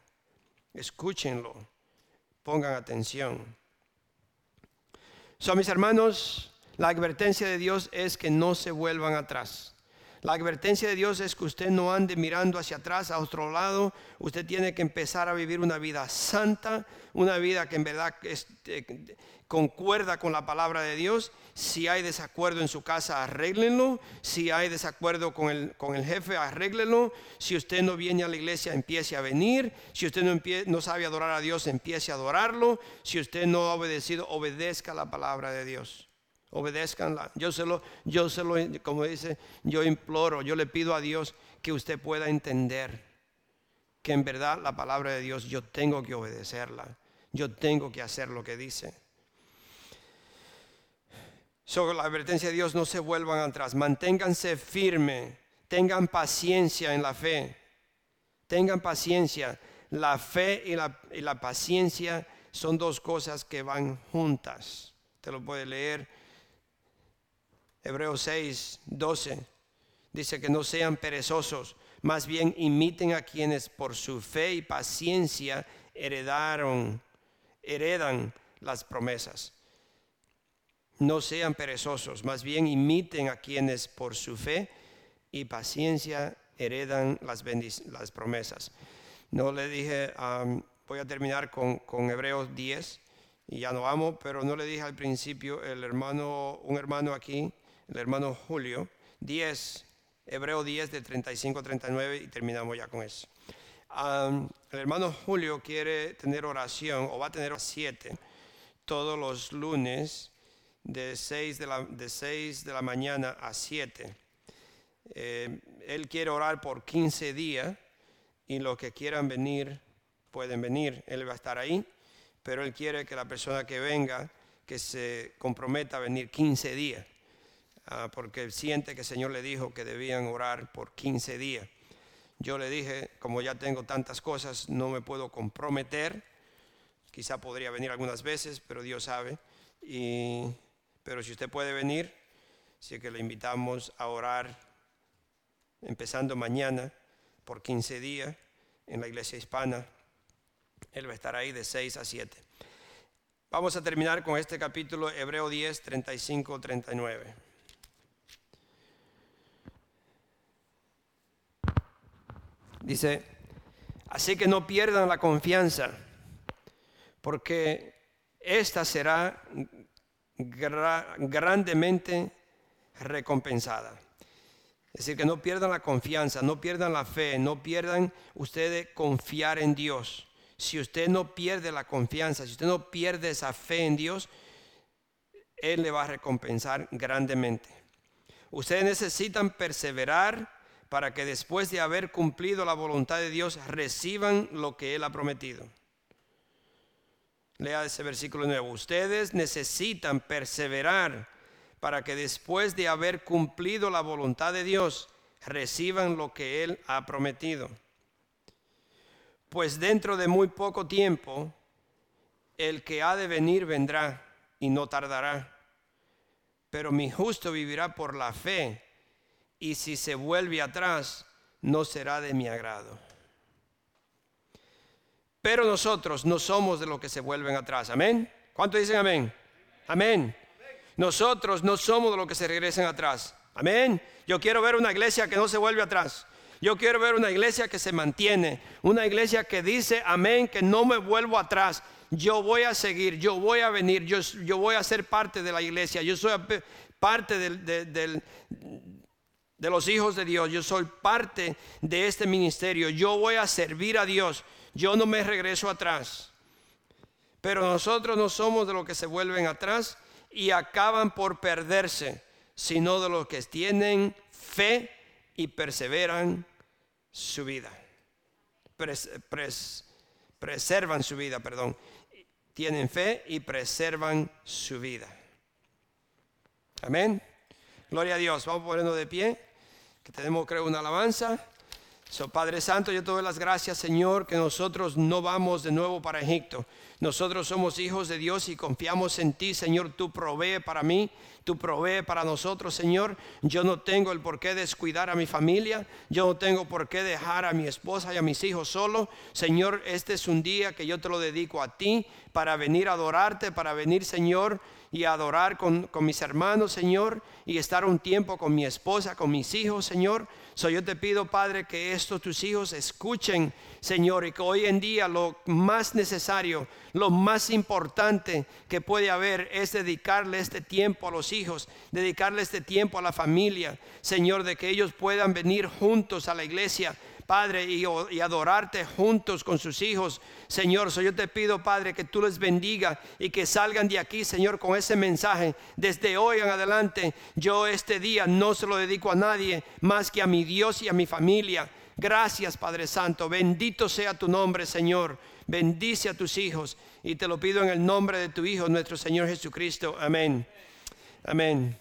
Escúchenlo, pongan atención. Son mis hermanos, la advertencia de Dios es que no se vuelvan atrás. La advertencia de Dios es que usted no ande mirando hacia atrás, a otro lado. Usted tiene que empezar a vivir una vida santa, una vida que en verdad este, concuerda con la palabra de Dios. Si hay desacuerdo en su casa, arréglenlo. Si hay desacuerdo con el, con el jefe, arréglenlo. Si usted no viene a la iglesia, empiece a venir. Si usted no, no sabe adorar a Dios, empiece a adorarlo. Si usted no ha obedecido, obedezca la palabra de Dios obedezcanla. Yo se lo, yo se lo, como dice, yo imploro, yo le pido a Dios que usted pueda entender que en verdad la palabra de Dios yo tengo que obedecerla, yo tengo que hacer lo que dice. Sobre la advertencia de Dios, no se vuelvan atrás, manténganse firme, tengan paciencia en la fe, tengan paciencia. La fe y la, y la paciencia son dos cosas que van juntas. Te lo puede leer Hebreos 6, 12 dice que no sean perezosos, más bien imiten a quienes por su fe y paciencia heredaron, heredan las promesas. No sean perezosos, más bien imiten a quienes por su fe y paciencia heredan las, las promesas. No le dije, voy a terminar con, con Hebreos 10 y ya no amo, pero no le dije al principio, el hermano, un hermano aquí el hermano Julio, 10, Hebreo 10 de 35 a 39 y terminamos ya con eso. el hermano Julio quiere tener oración o va a tener 7 todos los lunes de 6 de la, de 6 de la mañana a 7. Eh, él quiere orar por 15 días y los que quieran venir pueden venir. Él va a estar ahí, pero él quiere que la persona que venga, que se comprometa a venir 15 días. Ah, porque siente que el Señor le dijo que debían orar por 15 días. Yo le dije, como ya tengo tantas cosas, no me puedo comprometer. Quizá podría venir algunas veces, pero Dios sabe. pero si usted puede venir, sí que le invitamos a orar empezando mañana por 15 días en la iglesia hispana. Él va a estar ahí de 6 a 7. Vamos a terminar con este capítulo, Hebreo 10, 35, 39. Dice, así que no pierdan la confianza, porque esta será grandemente recompensada. Es decir, que no pierdan la confianza, no pierdan la fe, no pierdan ustedes confiar en Dios. Si usted no pierde la confianza, si usted no pierde esa fe en Dios, Él le va a recompensar grandemente. Ustedes necesitan perseverar para que después de haber cumplido la voluntad de Dios reciban lo que Él ha prometido. Lea ese versículo nuevo. Ustedes necesitan perseverar para que después de haber cumplido la voluntad de Dios reciban lo que Él ha prometido. Pues dentro de muy poco tiempo el que ha de venir vendrá y no tardará. Pero mi justo vivirá por la fe y si se vuelve atrás no será de mi agrado. Pero nosotros no somos de los que se vuelven atrás. Amén. ¿Cuánto dicen amén? Amén. Nosotros no somos de los que se regresen atrás. Amén. Yo quiero ver una iglesia que no se vuelve atrás. Yo quiero ver una iglesia que se mantiene. Una iglesia que dice, amén, que no me vuelvo atrás. Yo voy a seguir, yo voy a venir, yo, yo voy a ser parte de la iglesia. Yo soy parte de los hijos de Dios. Yo soy parte de este ministerio. Yo voy a servir a Dios yo no me regreso atrás. Pero nosotros no somos de los que se vuelven atrás y acaban por perderse, sino de los que tienen fe y perseveran su vida. preservan su vida, perdón. Tienen fe y preservan su vida. Amén. Gloria a Dios. Vamos poniendo de pie. Tenemos, creo, una alabanza. So, Padre Santo, yo te doy las gracias, Señor, que nosotros no vamos de nuevo para Egipto. Nosotros somos hijos de Dios y confiamos en ti, Señor. Tú provee para mí, tú provee para nosotros, Señor. Yo no tengo el por qué descuidar a mi familia. Yo no tengo por qué dejar a mi esposa y a mis hijos solo. Señor, este es un día que yo te lo dedico a ti para venir a adorarte, para venir, Señor, y adorar con, con mis hermanos, Señor, y estar un tiempo con mi esposa, con mis hijos, Señor. So yo te pido, Padre, que estos tus hijos escuchen, Señor, y que hoy en día lo más necesario, lo más importante que puede haber es dedicarle este tiempo a los hijos, dedicarle este tiempo a la familia, Señor, de que ellos puedan venir juntos a la iglesia Padre, y, adorarte juntos con sus hijos. Señor, yo te pido, Padre, que tú les bendiga y que salgan de aquí, Señor, con ese mensaje. Desde hoy en adelante, yo este día no se lo dedico a nadie más que a mi Dios y a mi familia. Gracias, Padre Santo. Bendito sea tu nombre, Señor. Bendice a tus hijos. Y te lo pido en el nombre de tu Hijo, nuestro Señor Jesucristo. Amén. Amén.